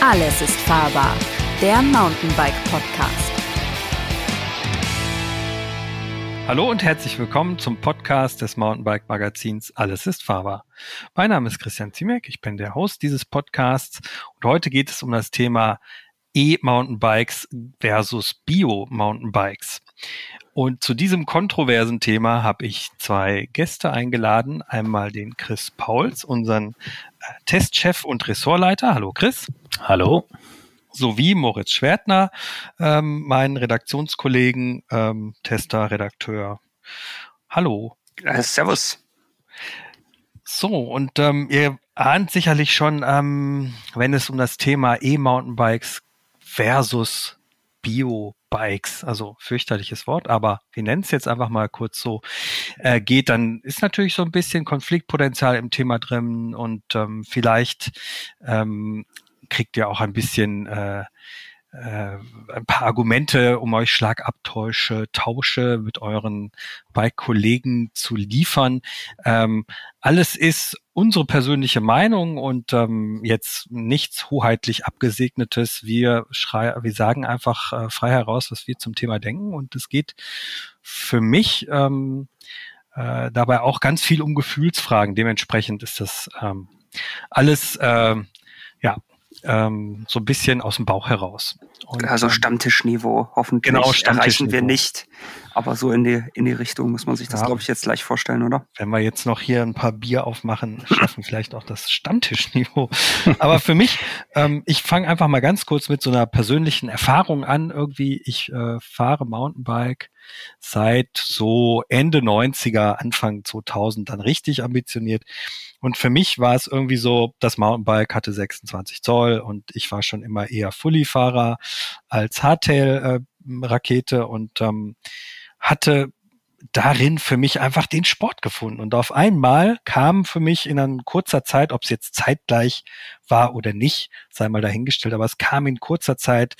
Alles ist fahrbar. Der Mountainbike Podcast. Hallo und herzlich willkommen zum Podcast des Mountainbike Magazins Alles ist fahrbar. Mein Name ist Christian Ziemek, ich bin der Host dieses Podcasts und heute geht es um das Thema E-Mountainbikes versus Bio-Mountainbikes. Und zu diesem kontroversen Thema habe ich zwei Gäste eingeladen. Einmal den Chris Pauls, unseren Testchef und Ressortleiter. Hallo Chris. Hallo. Sowie Moritz Schwertner, ähm, meinen Redaktionskollegen, ähm, Tester, Redakteur. Hallo. Äh, servus. So, und ähm, ihr ahnt sicherlich schon, ähm, wenn es um das Thema E-Mountainbikes versus Bio-Bikes, also fürchterliches Wort, aber wir nennen es jetzt einfach mal kurz so, äh, geht, dann ist natürlich so ein bisschen Konfliktpotenzial im Thema drin und ähm, vielleicht ähm, kriegt ihr auch ein bisschen äh, ein paar Argumente, um euch Schlagabtäusche, Tausche mit euren Bike-Kollegen zu liefern. Ähm, alles ist unsere persönliche Meinung und ähm, jetzt nichts hoheitlich abgesegnetes. Wir, schrei wir sagen einfach äh, frei heraus, was wir zum Thema denken und es geht für mich ähm, äh, dabei auch ganz viel um Gefühlsfragen. Dementsprechend ist das ähm, alles äh, ja ähm, so ein bisschen aus dem Bauch heraus. Und, also ähm, Stammtischniveau, hoffentlich genau, erreichen wir nicht. Aber so in die, in die Richtung muss man sich das, ja. glaube ich, jetzt gleich vorstellen, oder? Wenn wir jetzt noch hier ein paar Bier aufmachen, schaffen vielleicht auch das Stammtischniveau. Aber für mich, ähm, ich fange einfach mal ganz kurz mit so einer persönlichen Erfahrung an. Irgendwie, ich äh, fahre Mountainbike seit so Ende 90er, Anfang 2000 dann richtig ambitioniert. Und für mich war es irgendwie so, das Mountainbike hatte 26 Zoll und ich war schon immer eher Fully-Fahrer als Hardtail-Rakete äh, und ähm, hatte darin für mich einfach den Sport gefunden. Und auf einmal kam für mich in einer kurzer Zeit, ob es jetzt zeitgleich war oder nicht, sei mal dahingestellt, aber es kam in kurzer Zeit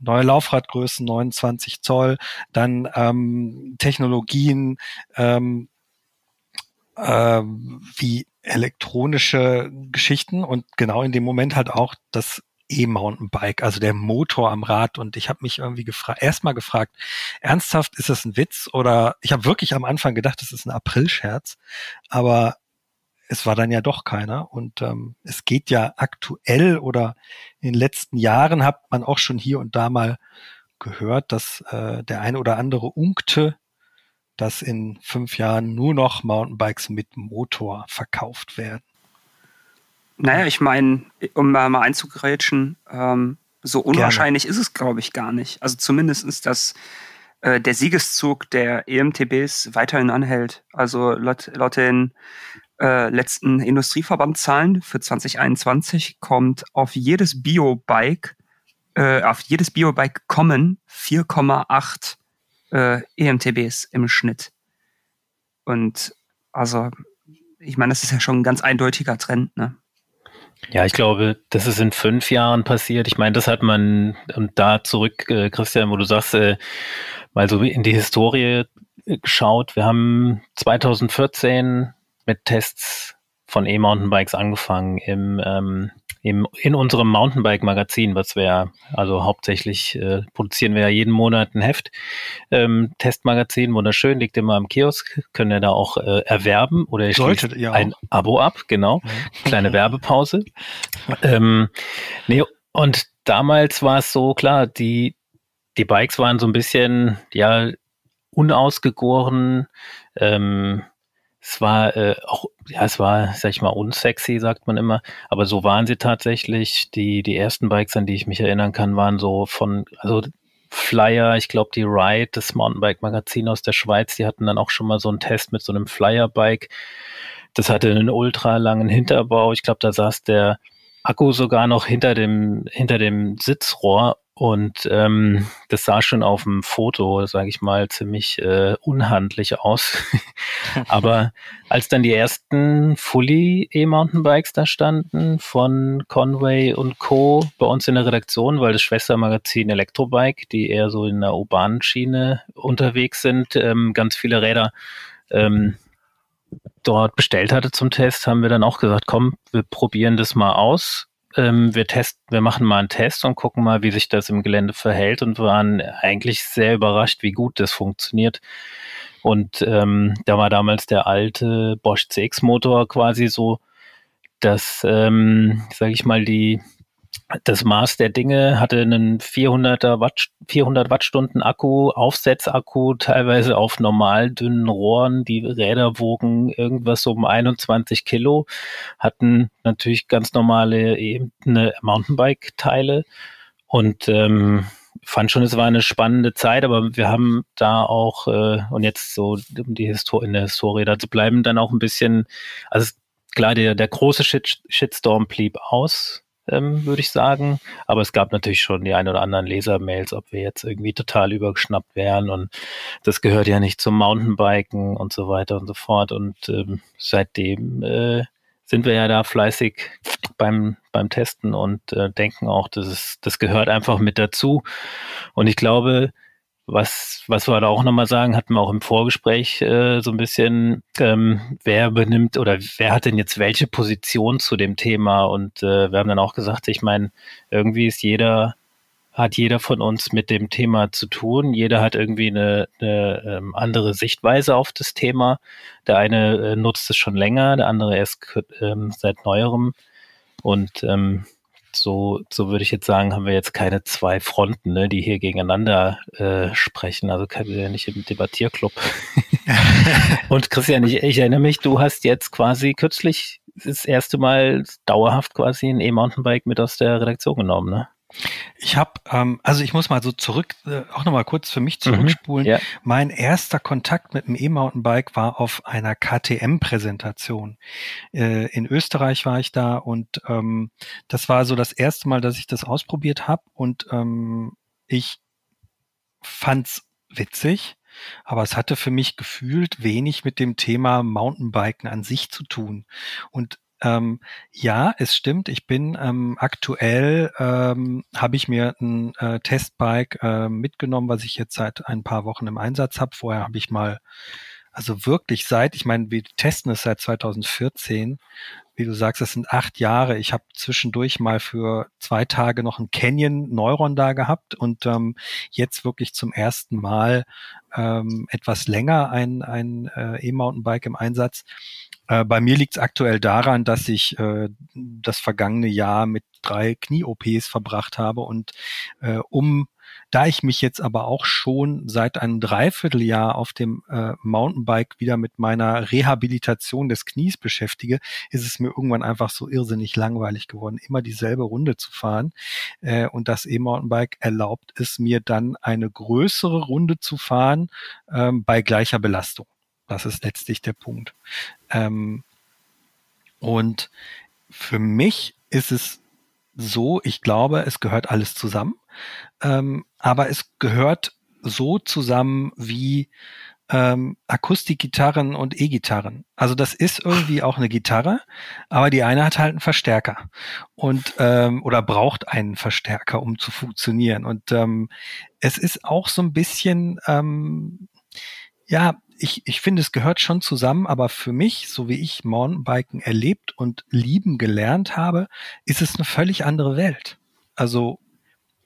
neue Laufradgrößen, 29 Zoll, dann ähm, Technologien ähm, äh, wie elektronische Geschichten und genau in dem Moment halt auch das E-Mountainbike, also der Motor am Rad. Und ich habe mich irgendwie gefragt, erstmal gefragt, ernsthaft, ist das ein Witz? Oder ich habe wirklich am Anfang gedacht, das ist ein Aprilscherz, aber es war dann ja doch keiner. Und ähm, es geht ja aktuell oder in den letzten Jahren hat man auch schon hier und da mal gehört, dass äh, der eine oder andere unkte, dass in fünf Jahren nur noch Mountainbikes mit Motor verkauft werden. Naja, ich meine, um mal, mal einzugrätschen, ähm, so unwahrscheinlich Gerne. ist es, glaube ich, gar nicht. Also zumindest ist das äh, der Siegeszug der EMTBs weiterhin anhält. Also laut, laut den äh, letzten Industrieverbandzahlen für 2021 kommt auf jedes Biobike, äh, auf jedes Biobike kommen 4,8 äh, EMTBs im Schnitt. Und also, ich meine, das ist ja schon ein ganz eindeutiger Trend, ne? Ja, ich glaube, das ist in fünf Jahren passiert. Ich meine, das hat man, und da zurück, äh, Christian, wo du sagst, äh, mal so in die Historie äh, geschaut. Wir haben 2014 mit Tests von E-Mountainbikes angefangen im, ähm, im, in unserem Mountainbike-Magazin, was wir also hauptsächlich äh, produzieren wir ja jeden Monat ein Heft. Ähm, Testmagazin, wunderschön, liegt immer am Kiosk, können ihr da auch äh, erwerben oder ihr schließt ja ein Abo ab, genau. Ja. Kleine Werbepause. ähm, nee, und damals war es so, klar, die, die Bikes waren so ein bisschen, ja, unausgegoren, ähm, es war äh, auch, ja, es war, sag ich mal, unsexy, sagt man immer, aber so waren sie tatsächlich. Die, die ersten Bikes, an die ich mich erinnern kann, waren so von, also Flyer, ich glaube, die Ride, das Mountainbike-Magazin aus der Schweiz, die hatten dann auch schon mal so einen Test mit so einem Flyer-Bike. Das hatte einen ultra langen Hinterbau. Ich glaube, da saß der Akku sogar noch hinter dem, hinter dem Sitzrohr und ähm, das sah schon auf dem Foto, sage ich mal, ziemlich äh, unhandlich aus. Aber als dann die ersten Fully E-Mountainbikes da standen von Conway und Co. bei uns in der Redaktion, weil das Schwestermagazin Elektrobike, die eher so in der urbanen Schiene unterwegs sind, ähm, ganz viele Räder ähm, dort bestellt hatte zum Test, haben wir dann auch gesagt, komm, wir probieren das mal aus ähm, wir testen, wir machen mal einen Test und gucken mal, wie sich das im Gelände verhält und waren eigentlich sehr überrascht, wie gut das funktioniert. Und ähm, da war damals der alte Bosch CX-Motor quasi so, dass, ähm, sage ich mal, die das Maß der Dinge hatte einen 400er Watt, 400 Wattstunden Akku, Aufsetzakku, teilweise auf normal dünnen Rohren. Die Räder wogen irgendwas um 21 Kilo, hatten natürlich ganz normale ebene Mountainbike-Teile und ähm, fand schon, es war eine spannende Zeit, aber wir haben da auch, äh, und jetzt so, um die Histor in der Historie da zu bleiben, dann auch ein bisschen, also klar, der, der große Shit Shitstorm blieb aus, ähm, würde ich sagen. Aber es gab natürlich schon die ein oder anderen Lesermails, ob wir jetzt irgendwie total übergeschnappt wären und das gehört ja nicht zum Mountainbiken und so weiter und so fort. Und ähm, seitdem äh, sind wir ja da fleißig beim, beim Testen und äh, denken auch, das, ist, das gehört einfach mit dazu. Und ich glaube, was, was wir da auch nochmal sagen, hatten wir auch im Vorgespräch äh, so ein bisschen, ähm, wer benimmt oder wer hat denn jetzt welche Position zu dem Thema? Und äh, wir haben dann auch gesagt, ich meine, irgendwie ist jeder, hat jeder von uns mit dem Thema zu tun. Jeder hat irgendwie eine, eine ähm, andere Sichtweise auf das Thema. Der eine äh, nutzt es schon länger, der andere erst ähm, seit neuerem. Und ähm, so, so würde ich jetzt sagen, haben wir jetzt keine zwei Fronten, ne, die hier gegeneinander äh, sprechen. Also kein, ja nicht im Debattierclub. Und Christian, ich, ich erinnere mich, du hast jetzt quasi kürzlich das erste Mal dauerhaft quasi ein E-Mountainbike mit aus der Redaktion genommen, ne? Ich habe, ähm, also ich muss mal so zurück, äh, auch nochmal kurz für mich mhm, zurückspulen. Mhm, ja. Mein erster Kontakt mit dem E-Mountainbike war auf einer KTM-Präsentation. Äh, in Österreich war ich da und ähm, das war so das erste Mal, dass ich das ausprobiert habe und ähm, ich fand's witzig. Aber es hatte für mich gefühlt wenig mit dem Thema Mountainbiken an sich zu tun. Und ähm, ja, es stimmt. Ich bin ähm, aktuell ähm, habe ich mir ein äh, Testbike äh, mitgenommen, was ich jetzt seit ein paar Wochen im Einsatz habe. Vorher habe ich mal, also wirklich seit, ich meine, wir testen es seit 2014. Wie du sagst, das sind acht Jahre. Ich habe zwischendurch mal für zwei Tage noch ein Canyon Neuron da gehabt und ähm, jetzt wirklich zum ersten Mal ähm, etwas länger ein, ein äh, E-Mountainbike im Einsatz. Äh, bei mir liegt es aktuell daran, dass ich äh, das vergangene Jahr mit drei Knie-OPs verbracht habe und äh, um da ich mich jetzt aber auch schon seit einem Dreivierteljahr auf dem äh, Mountainbike wieder mit meiner Rehabilitation des Knies beschäftige, ist es mir irgendwann einfach so irrsinnig langweilig geworden, immer dieselbe Runde zu fahren. Äh, und das E-Mountainbike erlaubt es mir dann eine größere Runde zu fahren ähm, bei gleicher Belastung. Das ist letztlich der Punkt. Ähm, und für mich ist es so, ich glaube, es gehört alles zusammen, ähm, aber es gehört so zusammen wie ähm, Akustikgitarren und E-Gitarren. Also das ist irgendwie auch eine Gitarre, aber die eine hat halt einen Verstärker und ähm, oder braucht einen Verstärker, um zu funktionieren. Und ähm, es ist auch so ein bisschen ähm, ja, ich, ich finde, es gehört schon zusammen, aber für mich, so wie ich Mountainbiken erlebt und lieben gelernt habe, ist es eine völlig andere Welt. Also,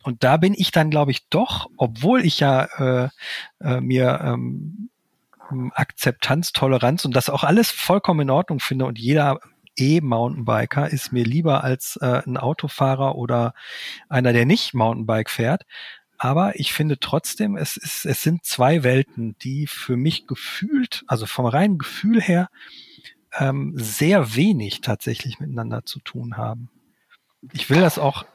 und da bin ich dann, glaube ich, doch, obwohl ich ja äh, äh, mir ähm, Akzeptanz, Toleranz und das auch alles vollkommen in Ordnung finde und jeder E-Mountainbiker ist mir lieber als äh, ein Autofahrer oder einer, der nicht Mountainbike fährt. Aber ich finde trotzdem, es, ist, es sind zwei Welten, die für mich gefühlt, also vom reinen Gefühl her, ähm, sehr wenig tatsächlich miteinander zu tun haben. Ich will das auch,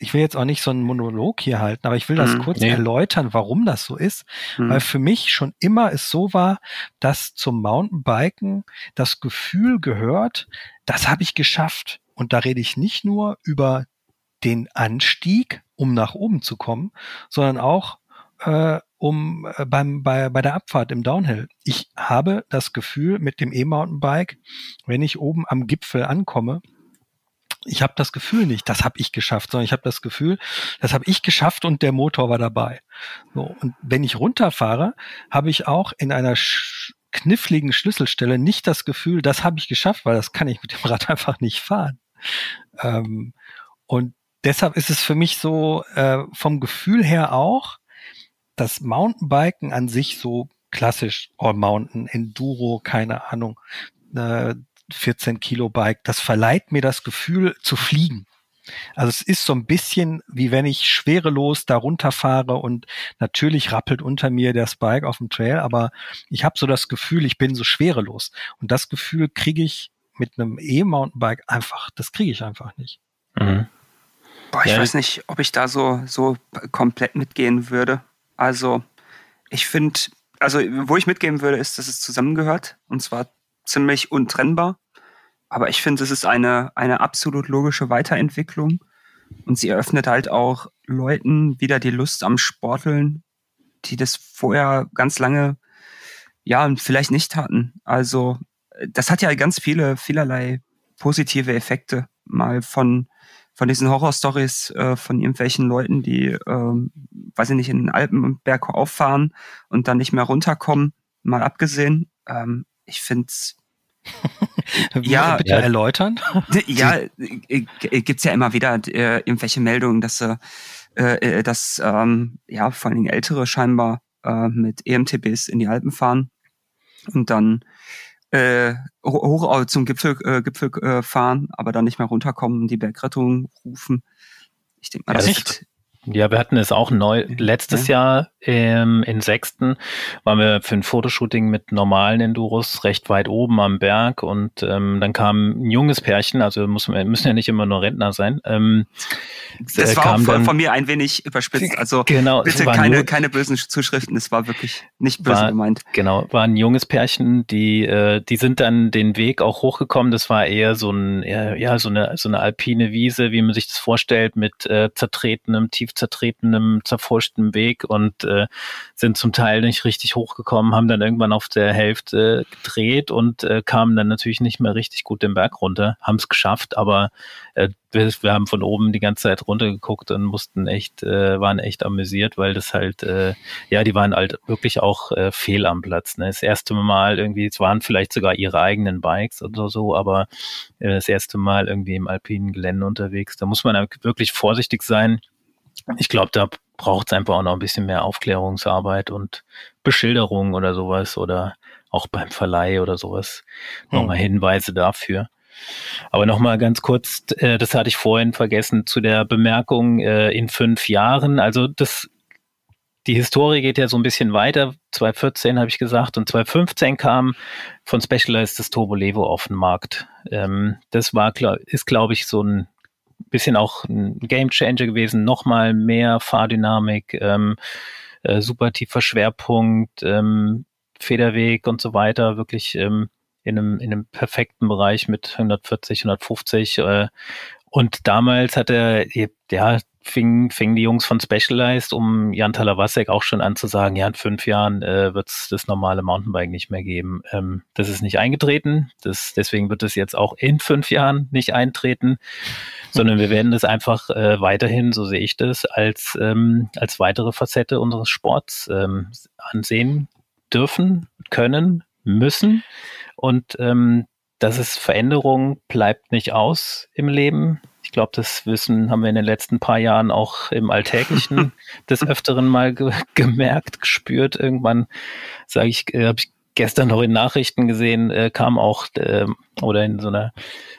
ich will jetzt auch nicht so einen Monolog hier halten, aber ich will das mhm, kurz nee. erläutern, warum das so ist. Mhm. Weil für mich schon immer es so war, dass zum Mountainbiken das Gefühl gehört, das habe ich geschafft. Und da rede ich nicht nur über den Anstieg, um nach oben zu kommen, sondern auch äh, um äh, beim, bei, bei der Abfahrt im Downhill. Ich habe das Gefühl mit dem E-Mountainbike, wenn ich oben am Gipfel ankomme, ich habe das Gefühl nicht, das habe ich geschafft, sondern ich habe das Gefühl, das habe ich geschafft und der Motor war dabei. So, und wenn ich runterfahre, habe ich auch in einer sch kniffligen Schlüsselstelle nicht das Gefühl, das habe ich geschafft, weil das kann ich mit dem Rad einfach nicht fahren. Ähm, Und deshalb ist es für mich so äh, vom Gefühl her auch, das Mountainbiken an sich so klassisch All Mountain, Enduro, keine Ahnung, äh, 14 Kilo Bike, das verleiht mir das Gefühl zu fliegen. Also es ist so ein bisschen wie wenn ich schwerelos da runterfahre und natürlich rappelt unter mir das Bike auf dem Trail, aber ich habe so das Gefühl, ich bin so schwerelos. Und das Gefühl kriege ich mit einem E-Mountainbike einfach, das kriege ich einfach nicht. Mhm. Boah, ich ja. weiß nicht, ob ich da so, so komplett mitgehen würde. Also, ich finde, also, wo ich mitgehen würde, ist, dass es zusammengehört. Und zwar ziemlich untrennbar. Aber ich finde, es ist eine, eine absolut logische Weiterentwicklung. Und sie eröffnet halt auch Leuten wieder die Lust am Sporteln, die das vorher ganz lange, ja, vielleicht nicht hatten. Also, das hat ja ganz viele, vielerlei positive Effekte. Mal von, von diesen Horrorstories äh, von irgendwelchen Leuten, die, äh, weiß ich nicht, in den Alpen und Berg auffahren und dann nicht mehr runterkommen, mal abgesehen. Ähm, ich finde es ja, bitte ja. erläutern. Ja, äh, gibt's ja immer wieder äh, irgendwelche Meldungen, dass äh, äh, dass ähm, ja vor allen Dingen Ältere scheinbar äh, mit EMTBs in die Alpen fahren und dann äh, hoch zum Gipfel, äh, Gipfel äh, fahren, aber dann nicht mehr runterkommen und die Bergrettung rufen. Ich denke mal, ja, das, ist, ja, wir hatten es auch neu letztes ja. Jahr ähm, in Sechsten waren wir für ein Fotoshooting mit normalen Enduros recht weit oben am Berg und ähm, dann kam ein junges Pärchen, also muss, müssen ja nicht immer nur Rentner sein. Ähm, das äh, war auch von, von, mir ein wenig überspitzt. Also genau, bitte keine, nur, keine bösen Zuschriften. Es war wirklich nicht böse war, gemeint. Genau, war ein junges Pärchen, die äh, die sind dann den Weg auch hochgekommen. Das war eher so ein ja so eine so eine alpine Wiese, wie man sich das vorstellt, mit äh, zertretenem, tief zertretenem, zerfurchtem Weg und äh, sind zum Teil nicht richtig hochgekommen, haben dann irgendwann auf der Hälfte gedreht und äh, kamen dann natürlich nicht mehr richtig gut den Berg runter, haben es geschafft, aber äh, wir, wir, haben von oben die ganze Zeit runtergeguckt und mussten echt, äh, waren echt amüsiert, weil das halt, äh, ja, die waren halt wirklich auch äh, fehl am Platz. Ne? Das erste Mal irgendwie, es waren vielleicht sogar ihre eigenen Bikes oder so, aber äh, das erste Mal irgendwie im alpinen Gelände unterwegs. Da muss man wirklich vorsichtig sein. Ich glaube, da braucht es einfach auch noch ein bisschen mehr Aufklärungsarbeit und Beschilderung oder sowas oder auch beim Verleih oder sowas. Hm. Nochmal Hinweise dafür. Aber nochmal ganz kurz, äh, das hatte ich vorhin vergessen, zu der Bemerkung äh, in fünf Jahren. Also das, die Historie geht ja so ein bisschen weiter. 2014 habe ich gesagt und 2015 kam von Specialized das Turbo Levo auf den Markt. Ähm, das war, ist glaube ich so ein bisschen auch ein Game Changer gewesen, nochmal mehr Fahrdynamik, ähm, äh, super tiefer Schwerpunkt, ähm, Federweg und so weiter, wirklich ähm, in, einem, in einem perfekten Bereich mit 140, 150. Äh, und damals hat er, ja, fing, fing die Jungs von Specialized um Jan Talawasek auch schon an zu sagen, ja, in fünf Jahren äh, wird es das normale Mountainbike nicht mehr geben. Ähm, das ist nicht eingetreten, das, deswegen wird es jetzt auch in fünf Jahren nicht eintreten, sondern wir werden das einfach äh, weiterhin, so sehe ich das, als, ähm, als weitere Facette unseres Sports ähm, ansehen dürfen, können, müssen. Und ähm, dass es Veränderung bleibt nicht aus im Leben. Ich glaube, das Wissen haben wir in den letzten paar Jahren auch im Alltäglichen des Öfteren mal ge gemerkt, gespürt. Irgendwann, sage ich, äh, habe ich gestern noch in Nachrichten gesehen, äh, kam auch äh, oder in so einer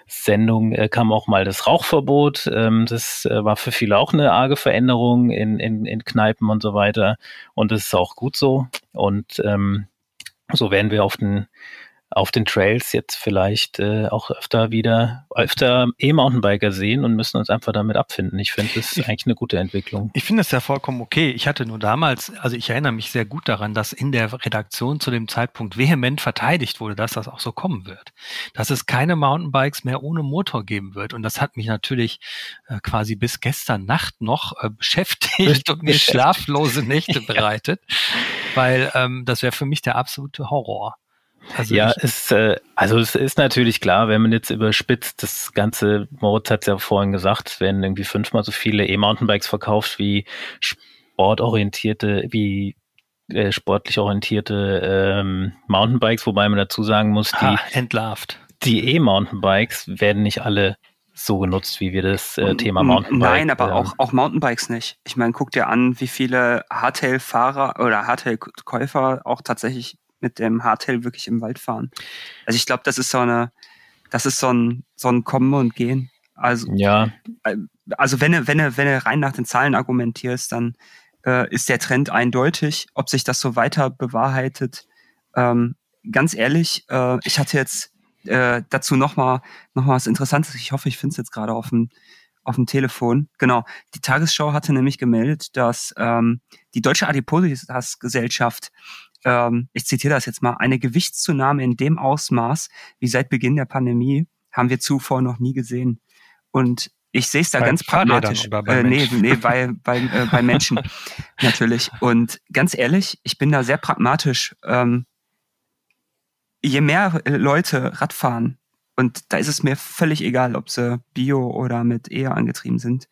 Sendung äh, kam auch mal das Rauchverbot. Ähm, das äh, war für viele auch eine arge Veränderung in, in, in Kneipen und so weiter. Und das ist auch gut so. Und ähm, so werden wir auf den auf den Trails jetzt vielleicht äh, auch öfter wieder, öfter E-Mountainbiker sehen und müssen uns einfach damit abfinden. Ich finde, das ist eigentlich eine gute Entwicklung. Ich finde es ja vollkommen okay. Ich hatte nur damals, also ich erinnere mich sehr gut daran, dass in der Redaktion zu dem Zeitpunkt vehement verteidigt wurde, dass das auch so kommen wird. Dass es keine Mountainbikes mehr ohne Motor geben wird. Und das hat mich natürlich äh, quasi bis gestern Nacht noch äh, beschäftigt und mir schlaflose Nächte bereitet, weil ähm, das wäre für mich der absolute Horror. Also ja, es, äh, also es ist natürlich klar, wenn man jetzt überspitzt, das Ganze, Moritz hat es ja vorhin gesagt, werden irgendwie fünfmal so viele E-Mountainbikes verkauft wie sportorientierte, wie äh, sportlich orientierte ähm, Mountainbikes, wobei man dazu sagen muss, die ha, entlarvt. Die E-Mountainbikes werden nicht alle so genutzt, wie wir das äh, Thema Mountainbike. Nein, aber ähm, auch, auch Mountainbikes nicht. Ich meine, guck dir an, wie viele Hardtail-Fahrer oder Hardtail-Käufer auch tatsächlich mit dem Hardtail wirklich im Wald fahren. Also ich glaube, das ist so eine, das ist so ein, so ein Kommen und Gehen. Also, ja. Äh, also wenn du, wenn du, wenn du rein nach den Zahlen argumentierst, dann äh, ist der Trend eindeutig. Ob sich das so weiter bewahrheitet, ähm, ganz ehrlich, äh, ich hatte jetzt äh, dazu nochmal noch mal was Interessantes. Ich hoffe, ich finde es jetzt gerade auf dem, auf dem Telefon. Genau. Die Tagesschau hatte nämlich gemeldet, dass ähm, die Deutsche Adipositas-Gesellschaft, ähm, ich zitiere das jetzt mal, eine Gewichtszunahme in dem Ausmaß wie seit Beginn der Pandemie haben wir zuvor noch nie gesehen. Und ich sehe es da bei ganz pragmatisch. Äh, nee, nee, bei, bei, äh, bei Menschen natürlich. Und ganz ehrlich, ich bin da sehr pragmatisch. Ähm, je mehr äh, Leute Rad fahren, und da ist es mir völlig egal, ob sie bio oder mit E angetrieben sind,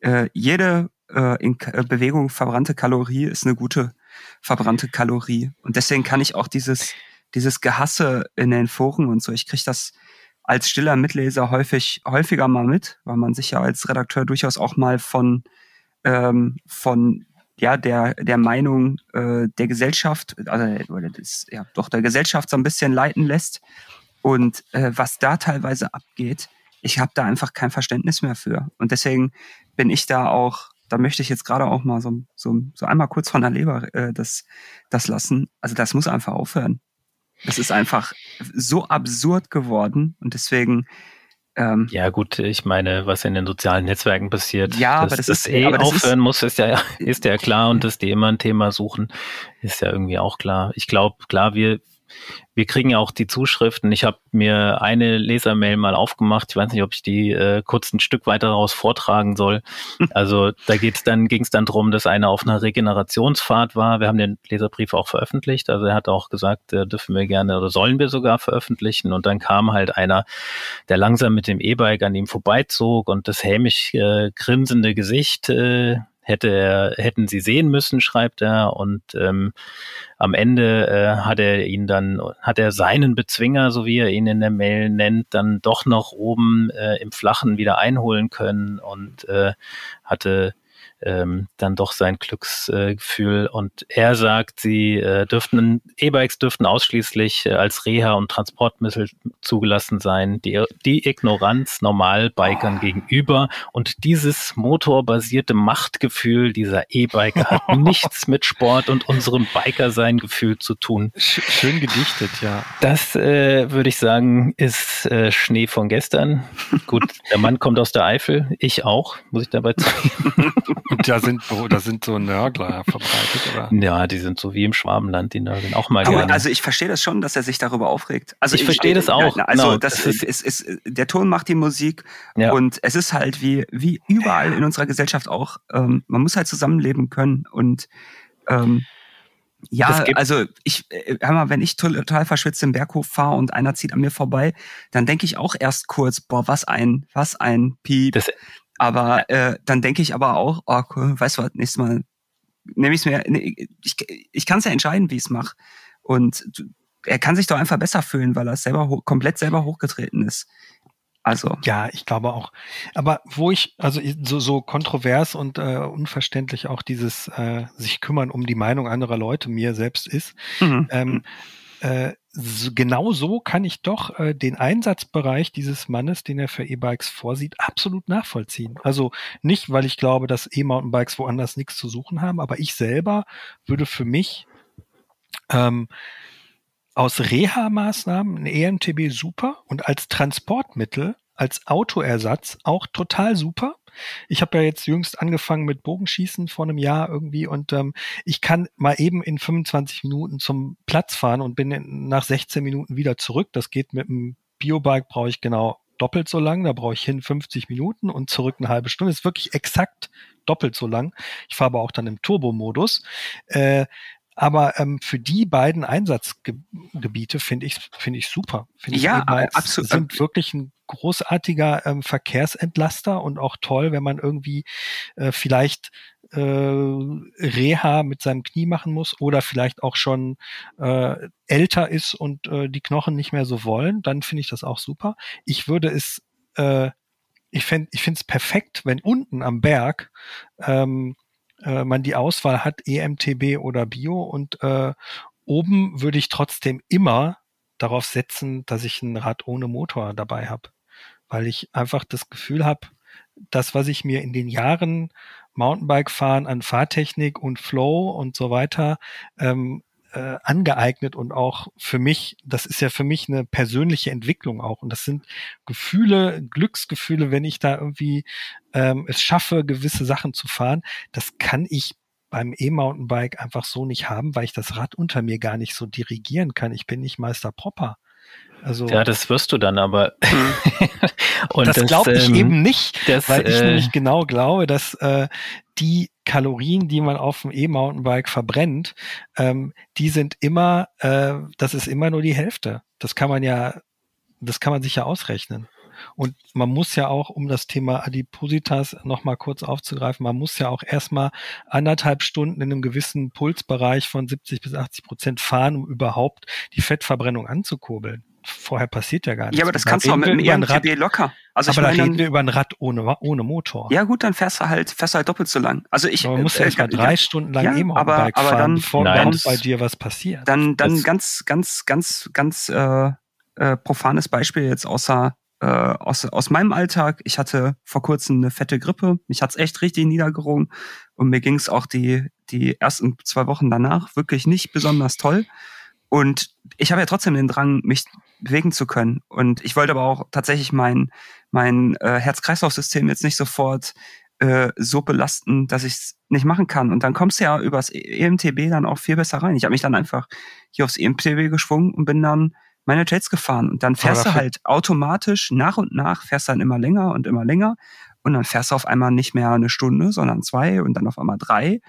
äh, jede äh, in K äh, Bewegung verbrannte Kalorie ist eine gute verbrannte Kalorie. Und deswegen kann ich auch dieses, dieses Gehasse in den Foren und so, ich kriege das als stiller Mitleser häufig häufiger mal mit, weil man sich ja als Redakteur durchaus auch mal von ähm, von ja der der Meinung äh, der Gesellschaft also oder das, ja doch der Gesellschaft so ein bisschen leiten lässt und äh, was da teilweise abgeht, ich habe da einfach kein Verständnis mehr für und deswegen bin ich da auch da möchte ich jetzt gerade auch mal so, so, so einmal kurz von der Leber äh, das, das lassen. Also das muss einfach aufhören. Es ist einfach so absurd geworden und deswegen. Ähm, ja gut, ich meine, was in den sozialen Netzwerken passiert, ja, dass aber das, das ist, eh aber das aufhören ist, muss, ist ja ist ja klar und dass die immer ein Thema suchen, ist ja irgendwie auch klar. Ich glaube, klar, wir wir kriegen ja auch die Zuschriften. Ich habe mir eine Lesermail mal aufgemacht. Ich weiß nicht, ob ich die äh, kurz ein Stück weiter daraus vortragen soll. Also da geht's dann, ging es dann drum, dass einer auf einer Regenerationsfahrt war. Wir haben den Leserbrief auch veröffentlicht. Also er hat auch gesagt, äh, dürfen wir gerne oder sollen wir sogar veröffentlichen. Und dann kam halt einer, der langsam mit dem E-Bike an ihm vorbeizog und das hämisch äh, grinsende Gesicht äh, hätte er, hätten sie sehen müssen, schreibt er. Und ähm, am Ende äh, hat er ihn dann, hat er seinen Bezwinger, so wie er ihn in der Mail nennt, dann doch noch oben äh, im Flachen wieder einholen können und äh, hatte ähm, dann doch sein Glücksgefühl. und er sagt, sie äh, dürften, E-Bikes dürften ausschließlich äh, als Reha- und Transportmittel zugelassen sein. Die, die Ignoranz Normalbikern oh. gegenüber und dieses motorbasierte Machtgefühl dieser E-Biker hat nichts mit Sport und unserem Biker-Sein-Gefühl zu tun. Schön gedichtet, ja. Das äh, würde ich sagen, ist äh, Schnee von gestern. Gut, der Mann kommt aus der Eifel, ich auch, muss ich dabei sagen. Und da sind, da sind so Nörgler verbreitet, oder? Ja, die sind so wie im Schwabenland, die nörgeln auch mal Aber gerne. Also ich verstehe das schon, dass er sich darüber aufregt. Also ich, ich verstehe das auch. also genau, das, das ist, ist, ist, der Ton macht die Musik ja. und es ist halt wie, wie überall in unserer Gesellschaft auch, ähm, man muss halt zusammenleben können und ähm, ja, also ich, äh, hör mal, wenn ich total verschwitzt im Berghof fahre und einer zieht an mir vorbei, dann denke ich auch erst kurz, boah, was ein, was ein Piep. Das, aber äh, dann denke ich aber auch, oh, cool, weißt du was, nächstes Mal nehme ich es mir, nee, ich, ich kann es ja entscheiden, wie ich es mache. Und er kann sich doch einfach besser fühlen, weil er selber komplett selber hochgetreten ist. Also. Ja, ich glaube auch. Aber wo ich, also so, so kontrovers und äh, unverständlich auch dieses äh, sich kümmern um die Meinung anderer Leute mir selbst ist, mhm. ähm, äh, so, genau so kann ich doch äh, den Einsatzbereich dieses Mannes, den er für E-Bikes vorsieht, absolut nachvollziehen. Also nicht, weil ich glaube, dass E-Mountainbikes woanders nichts zu suchen haben, aber ich selber würde für mich ähm, aus Reha-Maßnahmen ein EMTB super und als Transportmittel, als Autoersatz auch total super. Ich habe ja jetzt jüngst angefangen mit Bogenschießen vor einem Jahr irgendwie und ähm, ich kann mal eben in 25 Minuten zum Platz fahren und bin in, nach 16 Minuten wieder zurück. Das geht mit dem Biobike, brauche ich genau doppelt so lang. Da brauche ich hin 50 Minuten und zurück eine halbe Stunde. Das ist wirklich exakt doppelt so lang. Ich fahre aber auch dann im Turbo-Modus. Äh, aber ähm, für die beiden Einsatzgebiete finde ich finde ich super. Find ja, ich absolut. Sind wirklich ein großartiger ähm, Verkehrsentlaster und auch toll, wenn man irgendwie äh, vielleicht äh, Reha mit seinem Knie machen muss oder vielleicht auch schon äh, älter ist und äh, die Knochen nicht mehr so wollen, dann finde ich das auch super. Ich würde es äh, ich finde ich finde es perfekt, wenn unten am Berg ähm, äh, man die Auswahl hat, EMTB oder Bio. Und äh, oben würde ich trotzdem immer darauf setzen, dass ich ein Rad ohne Motor dabei habe, weil ich einfach das Gefühl habe, das, was ich mir in den Jahren Mountainbike fahren an Fahrtechnik und Flow und so weiter ähm, äh, angeeignet und auch für mich, das ist ja für mich eine persönliche Entwicklung auch. Und das sind Gefühle, Glücksgefühle, wenn ich da irgendwie ähm, es schaffe, gewisse Sachen zu fahren. Das kann ich beim E-Mountainbike einfach so nicht haben, weil ich das Rad unter mir gar nicht so dirigieren kann. Ich bin nicht Meister Popper. Also, ja, das wirst du dann aber. und das, das glaube ich ähm, eben nicht, das, weil ich äh, nämlich genau glaube, dass äh, die Kalorien, die man auf dem E-Mountainbike verbrennt, ähm, die sind immer, äh, das ist immer nur die Hälfte. Das kann man ja, das kann man sich ja ausrechnen. Und man muss ja auch, um das Thema Adipositas nochmal kurz aufzugreifen, man muss ja auch erstmal anderthalb Stunden in einem gewissen Pulsbereich von 70 bis 80 Prozent fahren, um überhaupt die Fettverbrennung anzukurbeln vorher passiert ja gar nichts. Ja, aber das kannst du auch mit einem EMTB locker. Also aber ich da reden wir über ein Rad ohne, ohne Motor. Ja gut, dann fährst du halt, fährst du halt doppelt so lang. Also ich. Aber man muss ja erst mal drei ja, Stunden lang ja, E-Mountainbike fahren, dann, bevor nein, bei dir was passiert. Dann, dann ganz, ganz, ganz, ganz äh, äh, profanes Beispiel jetzt außer äh, aus, aus meinem Alltag. Ich hatte vor kurzem eine fette Grippe. Mich hat's echt richtig niedergerungen. Und mir ging's auch die, die ersten zwei Wochen danach wirklich nicht besonders toll. Und ich habe ja trotzdem den Drang, mich bewegen zu können. Und ich wollte aber auch tatsächlich mein, mein äh, Herz-Kreislauf-System jetzt nicht sofort äh, so belasten, dass ich es nicht machen kann. Und dann kommst du ja übers EMTB dann auch viel besser rein. Ich habe mich dann einfach hier aufs EMTB geschwungen und bin dann meine Jets gefahren. Und dann fährst du halt automatisch nach und nach, fährst dann immer länger und immer länger. Und dann fährst du auf einmal nicht mehr eine Stunde, sondern zwei und dann auf einmal drei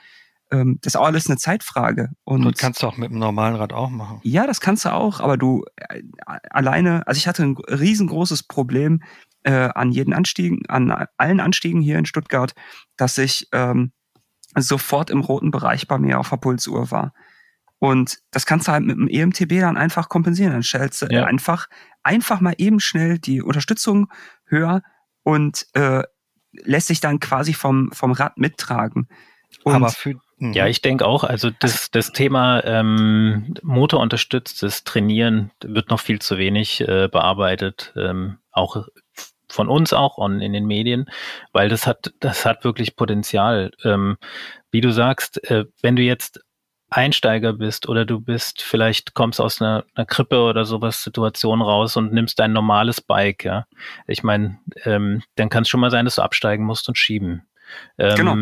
ähm, das ist auch alles eine Zeitfrage. Und das kannst du auch mit einem normalen Rad auch machen. Ja, das kannst du auch, aber du äh, alleine, also ich hatte ein riesengroßes Problem äh, an jeden Anstiegen, an allen Anstiegen hier in Stuttgart, dass ich ähm, sofort im roten Bereich bei mir auf der Pulsuhr war. Und das kannst du halt mit dem EMTB dann einfach kompensieren. Dann stellst du ja. einfach, einfach mal eben schnell die Unterstützung höher und äh, lässt sich dann quasi vom, vom Rad mittragen. Und Aber für. Ja, ich denke auch, also das, das Thema ähm, motorunterstütztes Trainieren wird noch viel zu wenig äh, bearbeitet, ähm, auch von uns auch und in den Medien, weil das hat, das hat wirklich Potenzial. Ähm, wie du sagst, äh, wenn du jetzt Einsteiger bist oder du bist vielleicht kommst aus einer, einer Krippe oder sowas Situation raus und nimmst dein normales Bike, ja. Ich meine, ähm, dann kann es schon mal sein, dass du absteigen musst und schieben. Ähm, genau.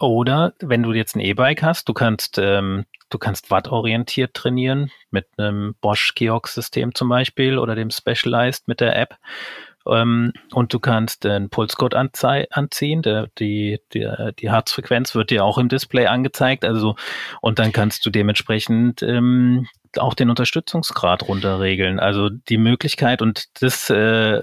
Oder wenn du jetzt ein E-Bike hast, du kannst, ähm, du kannst wattorientiert trainieren mit einem Bosch Kiox-System zum Beispiel oder dem Specialized mit der App. Ähm, und du kannst den Pulscode anziehen, der, die, die, die Herzfrequenz wird dir auch im Display angezeigt. Also, und dann kannst du dementsprechend ähm, auch den Unterstützungsgrad runterregeln. Also die Möglichkeit und das, äh,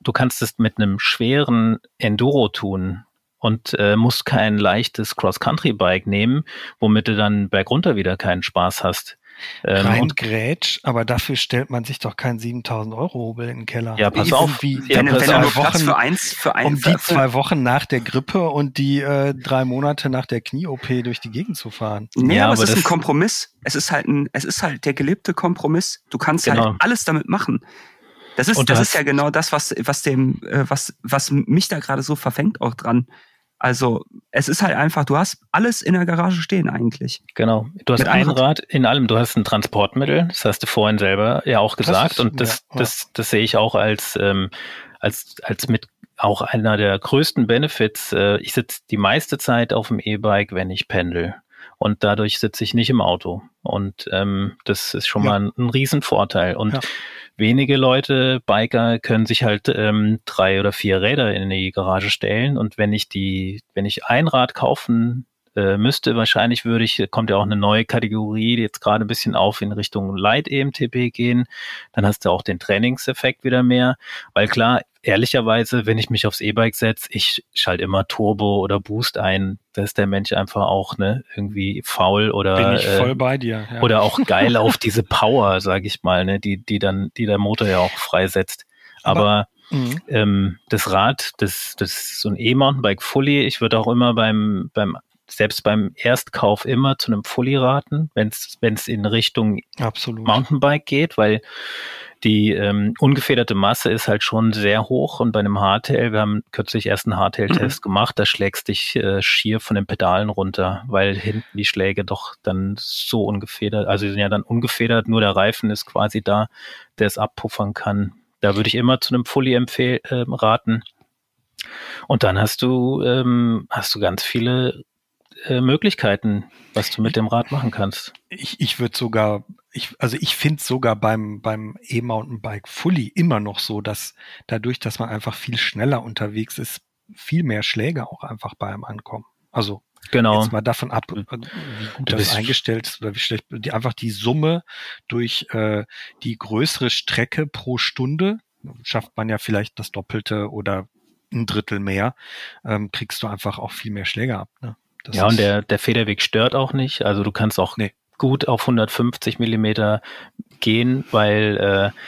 du kannst es mit einem schweren Enduro tun und äh, musst kein leichtes Cross-Country-Bike nehmen, womit du dann bergunter wieder keinen Spaß hast. Ähm, Rein Grätsch, aber dafür stellt man sich doch keinen 7000 Euro Hobel in den Keller. Ja, pass auf. Wie, ja, wenn, wenn er nur Wochen, für eins, für eins, um die zwei Wochen nach der Grippe und die äh, drei Monate nach der Knie-OP durch die Gegend zu fahren. Nee, ja, aber, aber es ist ein Kompromiss. Es ist halt ein, es ist halt der gelebte Kompromiss. Du kannst halt genau. halt alles damit machen. Das ist, das ist ja genau das, was, was dem, äh, was, was mich da gerade so verfängt auch dran. Also es ist halt einfach, du hast alles in der Garage stehen eigentlich. Genau. Du hast Mit ein Rad in allem, du hast ein Transportmittel, das hast du vorhin selber ja auch gesagt. Ist, und das, ja, das, das sehe ich auch als, ähm, als, als mit auch einer der größten Benefits. Äh, ich sitze die meiste Zeit auf dem E-Bike, wenn ich pendel. Und dadurch sitze ich nicht im Auto. Und ähm, das ist schon ja. mal ein, ein Riesenvorteil. Und ja wenige Leute, Biker, können sich halt ähm, drei oder vier Räder in die Garage stellen. Und wenn ich die, wenn ich ein Rad kaufen äh, müsste, wahrscheinlich würde ich, kommt ja auch eine neue Kategorie, die jetzt gerade ein bisschen auf in Richtung Light EMTB gehen. Dann hast du auch den Trainingseffekt wieder mehr. Weil klar, ehrlicherweise, wenn ich mich aufs E-Bike setze, ich schalte immer Turbo oder Boost ein. Da ist der Mensch einfach auch ne irgendwie faul oder bin ich voll äh, bei dir ja. oder auch geil auf diese Power, sage ich mal, ne, die die dann die der Motor ja auch freisetzt. Aber, Aber mhm. ähm, das Rad, das, das so ein E-Mountainbike Fully, ich würde auch immer beim, beim selbst beim Erstkauf immer zu einem Fully raten, wenn es in Richtung Absolut. Mountainbike geht, weil die ähm, ungefederte Masse ist halt schon sehr hoch und bei einem Hardtail, wir haben kürzlich erst einen Hardtail-Test mhm. gemacht, da schlägst dich äh, schier von den Pedalen runter, weil hinten die Schläge doch dann so ungefedert, also die sind ja dann ungefedert, nur der Reifen ist quasi da, der es abpuffern kann. Da würde ich immer zu einem Fully empfehlen, äh, raten. Und dann hast du, ähm, hast du ganz viele äh, Möglichkeiten, was du mit dem Rad machen kannst. Ich, ich würde sogar, ich, also ich finde sogar beim, beim E-Mountainbike Fully immer noch so, dass dadurch, dass man einfach viel schneller unterwegs ist, viel mehr Schläge auch einfach bei einem ankommen. Also Genau. Jetzt mal davon ab, wie gut du das eingestellt ist oder wie schlecht, die, einfach die Summe durch äh, die größere Strecke pro Stunde schafft man ja vielleicht das Doppelte oder ein Drittel mehr, ähm, kriegst du einfach auch viel mehr Schläge ab. Ne? Das ja, und der, der Federweg stört auch nicht. Also du kannst auch nee. gut auf 150 Millimeter gehen, weil äh,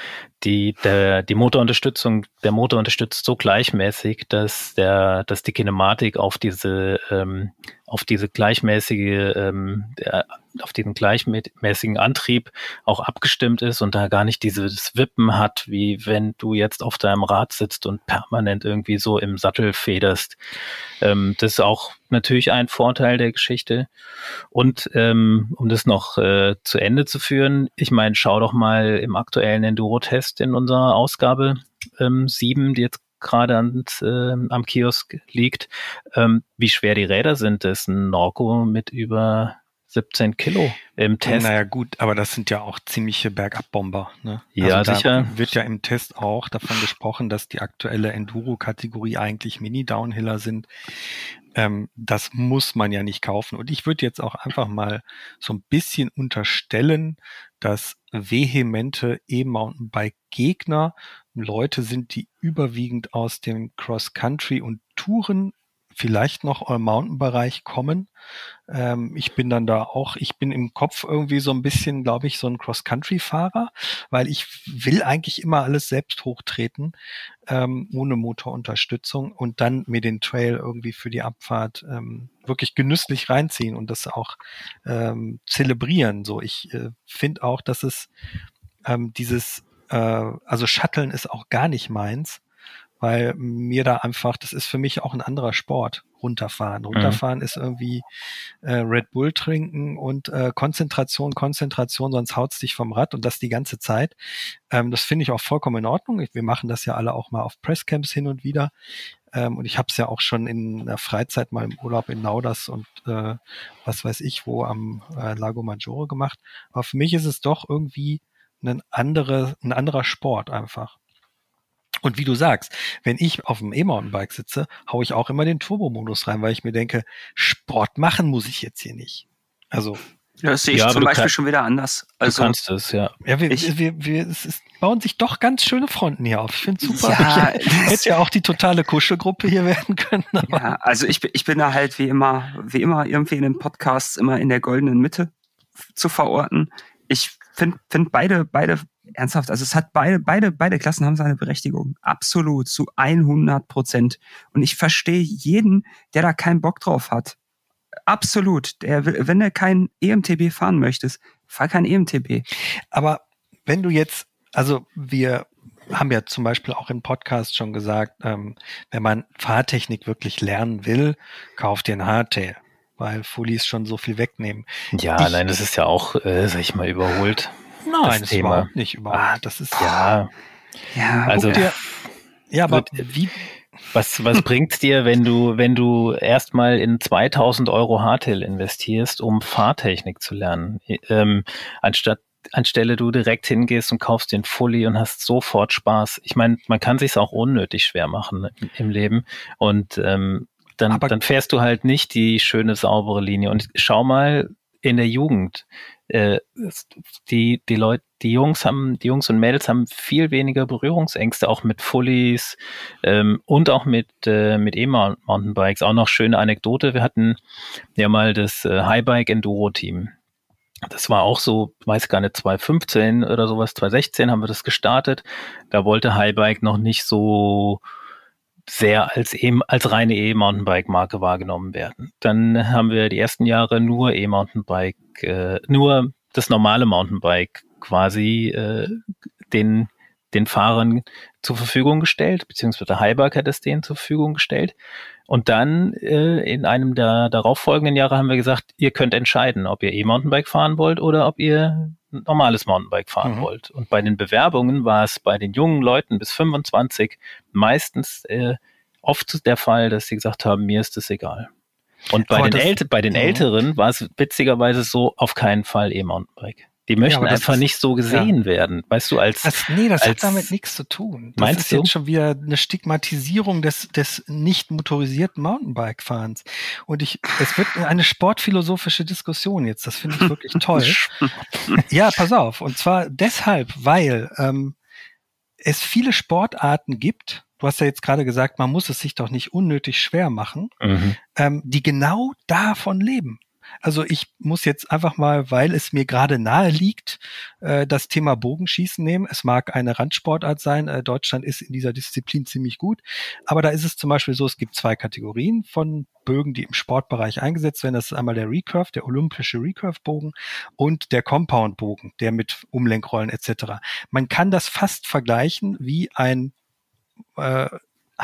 die, der, die Motorunterstützung, der Motor unterstützt so gleichmäßig, dass der, dass die Kinematik auf diese, ähm, auf diese gleichmäßige, ähm, der, auf diesen gleichmäßigen Antrieb auch abgestimmt ist und da gar nicht dieses Wippen hat, wie wenn du jetzt auf deinem Rad sitzt und permanent irgendwie so im Sattel federst. Ähm, das ist auch natürlich ein Vorteil der Geschichte. Und ähm, um das noch äh, zu Ende zu führen, ich meine, schau doch mal im aktuellen Enduro-Test in unserer Ausgabe ähm, 7, die jetzt gerade äh, am Kiosk liegt, ähm, wie schwer die Räder sind. Ist ein Norco mit über 17 Kilo im Test. Naja gut, aber das sind ja auch ziemliche Bergabbomber. Ne? Ja, also sicher. Wird ja im Test auch davon gesprochen, dass die aktuelle Enduro-Kategorie eigentlich Mini-Downhiller sind. Ähm, das muss man ja nicht kaufen. Und ich würde jetzt auch einfach mal so ein bisschen unterstellen, dass vehemente E-Mountainbike-Gegner Leute sind, die überwiegend aus dem Cross-Country und Touren vielleicht noch im Mountain-Bereich kommen. Ähm, ich bin dann da auch, ich bin im Kopf irgendwie so ein bisschen, glaube ich, so ein Cross-Country-Fahrer, weil ich will eigentlich immer alles selbst hochtreten, ähm, ohne Motorunterstützung und dann mir den Trail irgendwie für die Abfahrt ähm, wirklich genüsslich reinziehen und das auch ähm, zelebrieren. So, ich äh, finde auch, dass es ähm, dieses, äh, also Shutteln ist auch gar nicht meins weil mir da einfach, das ist für mich auch ein anderer Sport, runterfahren. Mhm. Runterfahren mhm. ist irgendwie äh, Red Bull trinken und äh, Konzentration, Konzentration, sonst haut's dich vom Rad und das die ganze Zeit. Ähm, das finde ich auch vollkommen in Ordnung. Wir machen das ja alle auch mal auf Presscamps hin und wieder. Ähm, und ich habe es ja auch schon in der Freizeit mal im Urlaub in Nauders und äh, was weiß ich wo am äh, Lago Maggiore gemacht. Aber für mich ist es doch irgendwie ein, andere, ein anderer Sport einfach. Und wie du sagst, wenn ich auf dem E-Mountainbike sitze, haue ich auch immer den Turbo-Modus rein, weil ich mir denke, Sport machen muss ich jetzt hier nicht. Also ja, das sehe ich ja, zum Beispiel kann, schon wieder anders. Also, du kannst es, ja. Ja, wir, ich, wir, wir, es ist, bauen sich doch ganz schöne Fronten hier auf. Ich finde super. Ja, ich hätte ja auch die totale Kuschelgruppe hier werden können. Ja, also ich, ich bin da halt wie immer, wie immer irgendwie in den Podcasts immer in der goldenen Mitte zu verorten. Ich finde find beide, beide ernsthaft, also es hat beide, beide, beide Klassen haben seine Berechtigung. Absolut, zu 100 Prozent. Und ich verstehe jeden, der da keinen Bock drauf hat. Absolut. Der, wenn du kein EMTB fahren möchtest, fahr kein EMTB. Aber wenn du jetzt, also wir haben ja zum Beispiel auch im Podcast schon gesagt, ähm, wenn man Fahrtechnik wirklich lernen will, kauft dir ein Hardtail, weil Fullies schon so viel wegnehmen. Ja, ich, nein, das ist ja auch, äh, sag ich mal, überholt. Nein, das Thema. überhaupt nicht überhaupt. Ah, das ist ja. Ja, also dir, ja, aber wie was, was bringt's dir, wenn du, wenn du erstmal in 2000 Euro Hardtail investierst, um Fahrtechnik zu lernen, ähm, anstatt anstelle du direkt hingehst und kaufst den Fully und hast sofort Spaß. Ich meine, man kann sich's auch unnötig schwer machen im Leben und ähm, dann, dann fährst du halt nicht die schöne saubere Linie. Und schau mal in der Jugend, äh, die, die Leute, die Jungs haben, die Jungs und Mädels haben viel weniger Berührungsängste, auch mit Fullies ähm, und auch mit, äh, mit E-Mountainbikes. Auch noch schöne Anekdote. Wir hatten ja mal das äh, Highbike Enduro Team. das war auch so, weiß gar nicht, 2015 oder sowas, 2016 haben wir das gestartet. Da wollte Highbike noch nicht so sehr als, e als reine E-Mountainbike-Marke wahrgenommen werden. Dann haben wir die ersten Jahre nur E-Mountainbike, äh, nur das normale Mountainbike quasi äh, den, den Fahrern zur Verfügung gestellt, beziehungsweise Highbike hat es denen zur Verfügung gestellt. Und dann äh, in einem der darauffolgenden Jahre haben wir gesagt, ihr könnt entscheiden, ob ihr E-Mountainbike fahren wollt oder ob ihr normales Mountainbike fahren mhm. wollt. Und bei den Bewerbungen war es bei den jungen Leuten bis 25 meistens äh, oft der Fall, dass sie gesagt haben, mir ist es egal. Und bei, den, Ält bei den, mhm. Älteren war es witzigerweise so, auf keinen Fall E-Mountainbike. Die möchten ja, einfach ist, nicht so gesehen ja. werden. Weißt du, als. Das, nee, das als, hat damit nichts zu tun. Das meinst ist du? jetzt schon wieder eine Stigmatisierung des, des nicht motorisierten Mountainbike-Fahrens. Und ich, es wird eine sportphilosophische Diskussion jetzt. Das finde ich wirklich toll. ja, pass auf. Und zwar deshalb, weil ähm, es viele Sportarten gibt, du hast ja jetzt gerade gesagt, man muss es sich doch nicht unnötig schwer machen, mhm. ähm, die genau davon leben. Also ich muss jetzt einfach mal, weil es mir gerade nahe liegt, äh, das Thema Bogenschießen nehmen. Es mag eine Randsportart sein. Äh, Deutschland ist in dieser Disziplin ziemlich gut. Aber da ist es zum Beispiel so, es gibt zwei Kategorien von Bögen, die im Sportbereich eingesetzt werden. Das ist einmal der Recurve, der olympische Recurve-Bogen und der Compound-Bogen, der mit Umlenkrollen etc. Man kann das fast vergleichen wie ein äh,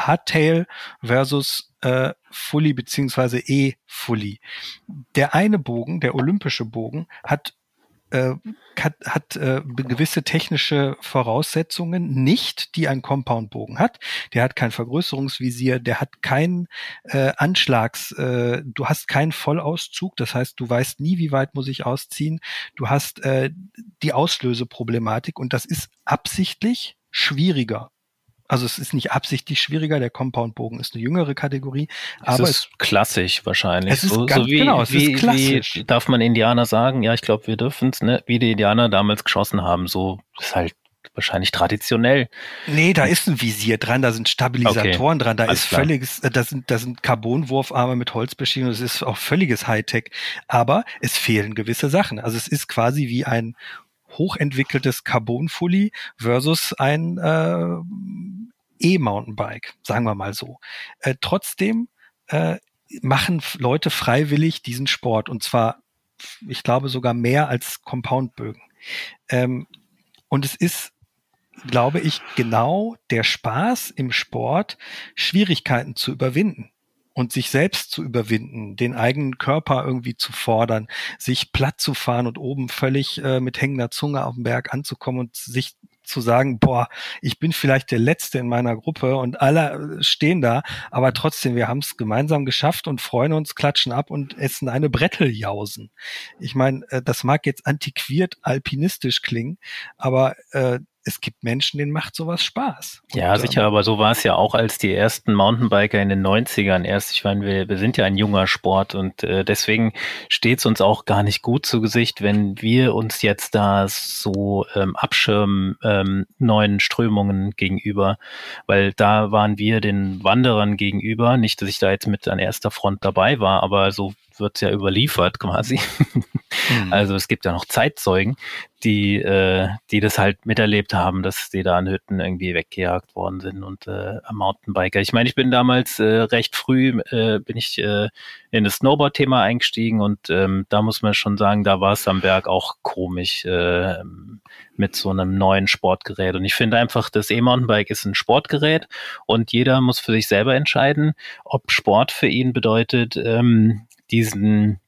Hardtail versus äh, Fully beziehungsweise E-Fully. Der eine Bogen, der olympische Bogen, hat äh, hat, hat äh, gewisse technische Voraussetzungen nicht, die ein Compound-Bogen hat. Der hat kein Vergrößerungsvisier, der hat keinen äh, Anschlags, äh, du hast keinen Vollauszug, das heißt, du weißt nie, wie weit muss ich ausziehen. Du hast äh, die Auslöseproblematik und das ist absichtlich schwieriger also es ist nicht absichtlich schwieriger, der Compound-Bogen ist eine jüngere Kategorie. aber es ist es, klassisch wahrscheinlich. Es ist so, ganz, so wie, genau, es wie, ist klassisch. Wie darf man Indianer sagen? Ja, ich glaube, wir dürfen es, ne? Wie die Indianer damals geschossen haben, so ist halt wahrscheinlich traditionell. Nee, da ist ein Visier dran, da sind Stabilisatoren okay, dran, da ist völliges, äh, da sind, da sind Carbonwurfarme mit Holzbeschienung, das ist auch völliges Hightech. Aber es fehlen gewisse Sachen. Also es ist quasi wie ein hochentwickeltes Carbon-Fully versus ein äh, E-Mountainbike, sagen wir mal so. Äh, trotzdem äh, machen Leute freiwillig diesen Sport und zwar, ich glaube, sogar mehr als Compoundbögen. Ähm, und es ist, glaube ich, genau der Spaß im Sport, Schwierigkeiten zu überwinden und sich selbst zu überwinden, den eigenen Körper irgendwie zu fordern, sich platt zu fahren und oben völlig äh, mit hängender Zunge auf dem Berg anzukommen und sich zu sagen, boah, ich bin vielleicht der Letzte in meiner Gruppe und alle stehen da, aber trotzdem, wir haben es gemeinsam geschafft und freuen uns, klatschen ab und essen eine Bretteljausen. Ich meine, äh, das mag jetzt antiquiert alpinistisch klingen, aber äh, es gibt Menschen, denen macht sowas Spaß. Und, ja, sicher, ähm, aber so war es ja auch als die ersten Mountainbiker in den 90ern erst. Ich meine, wir, wir sind ja ein junger Sport und äh, deswegen steht es uns auch gar nicht gut zu Gesicht, wenn wir uns jetzt da so ähm, abschirmen ähm, neuen Strömungen gegenüber, weil da waren wir den Wanderern gegenüber, nicht, dass ich da jetzt mit an erster Front dabei war, aber so wird es ja überliefert quasi. Mhm. Also es gibt ja noch Zeitzeugen, die, äh, die das halt miterlebt haben, dass die da an Hütten irgendwie weggejagt worden sind und äh, am Mountainbiker. Ich meine, ich bin damals äh, recht früh, äh, bin ich äh, in das Snowboard-Thema eingestiegen und ähm, da muss man schon sagen, da war es am Berg auch komisch äh, mit so einem neuen Sportgerät. Und ich finde einfach, das E-Mountainbike ist ein Sportgerät und jeder muss für sich selber entscheiden, ob Sport für ihn bedeutet, ähm, diesen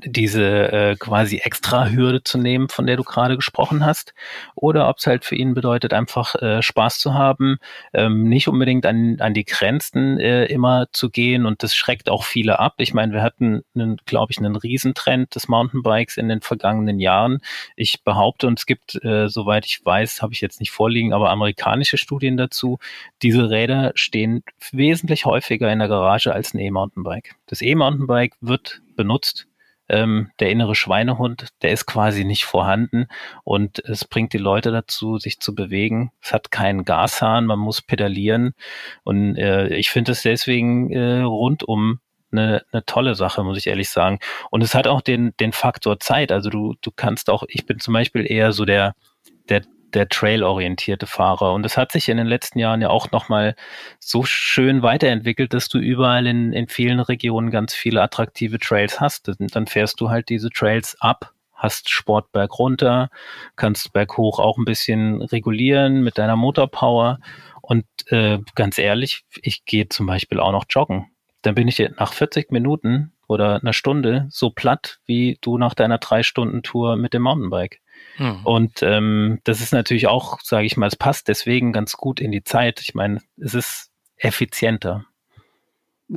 diese äh, quasi extra Hürde zu nehmen, von der du gerade gesprochen hast, oder ob es halt für ihn bedeutet, einfach äh, Spaß zu haben, ähm, nicht unbedingt an, an die Grenzen äh, immer zu gehen und das schreckt auch viele ab. Ich meine, wir hatten, glaube ich, einen Riesentrend des Mountainbikes in den vergangenen Jahren. Ich behaupte, und es gibt, äh, soweit ich weiß, habe ich jetzt nicht vorliegen, aber amerikanische Studien dazu, diese Räder stehen wesentlich häufiger in der Garage als ein E-Mountainbike. Das E-Mountainbike wird benutzt ähm, der innere Schweinehund, der ist quasi nicht vorhanden und es bringt die Leute dazu, sich zu bewegen. Es hat keinen Gashahn, man muss pedalieren und äh, ich finde es deswegen äh, rundum eine, eine tolle Sache, muss ich ehrlich sagen. Und es hat auch den, den Faktor Zeit. Also du, du kannst auch, ich bin zum Beispiel eher so der, der, der trail-orientierte Fahrer. Und es hat sich in den letzten Jahren ja auch nochmal so schön weiterentwickelt, dass du überall in, in vielen Regionen ganz viele attraktive Trails hast. Dann fährst du halt diese Trails ab, hast Sport runter, kannst berghoch auch ein bisschen regulieren mit deiner Motorpower. Und äh, ganz ehrlich, ich gehe zum Beispiel auch noch joggen. Dann bin ich nach 40 Minuten oder einer Stunde so platt wie du nach deiner drei Stunden Tour mit dem Mountainbike. Mhm. Und ähm, das ist natürlich auch, sage ich mal, es passt deswegen ganz gut in die Zeit. Ich meine, es ist effizienter.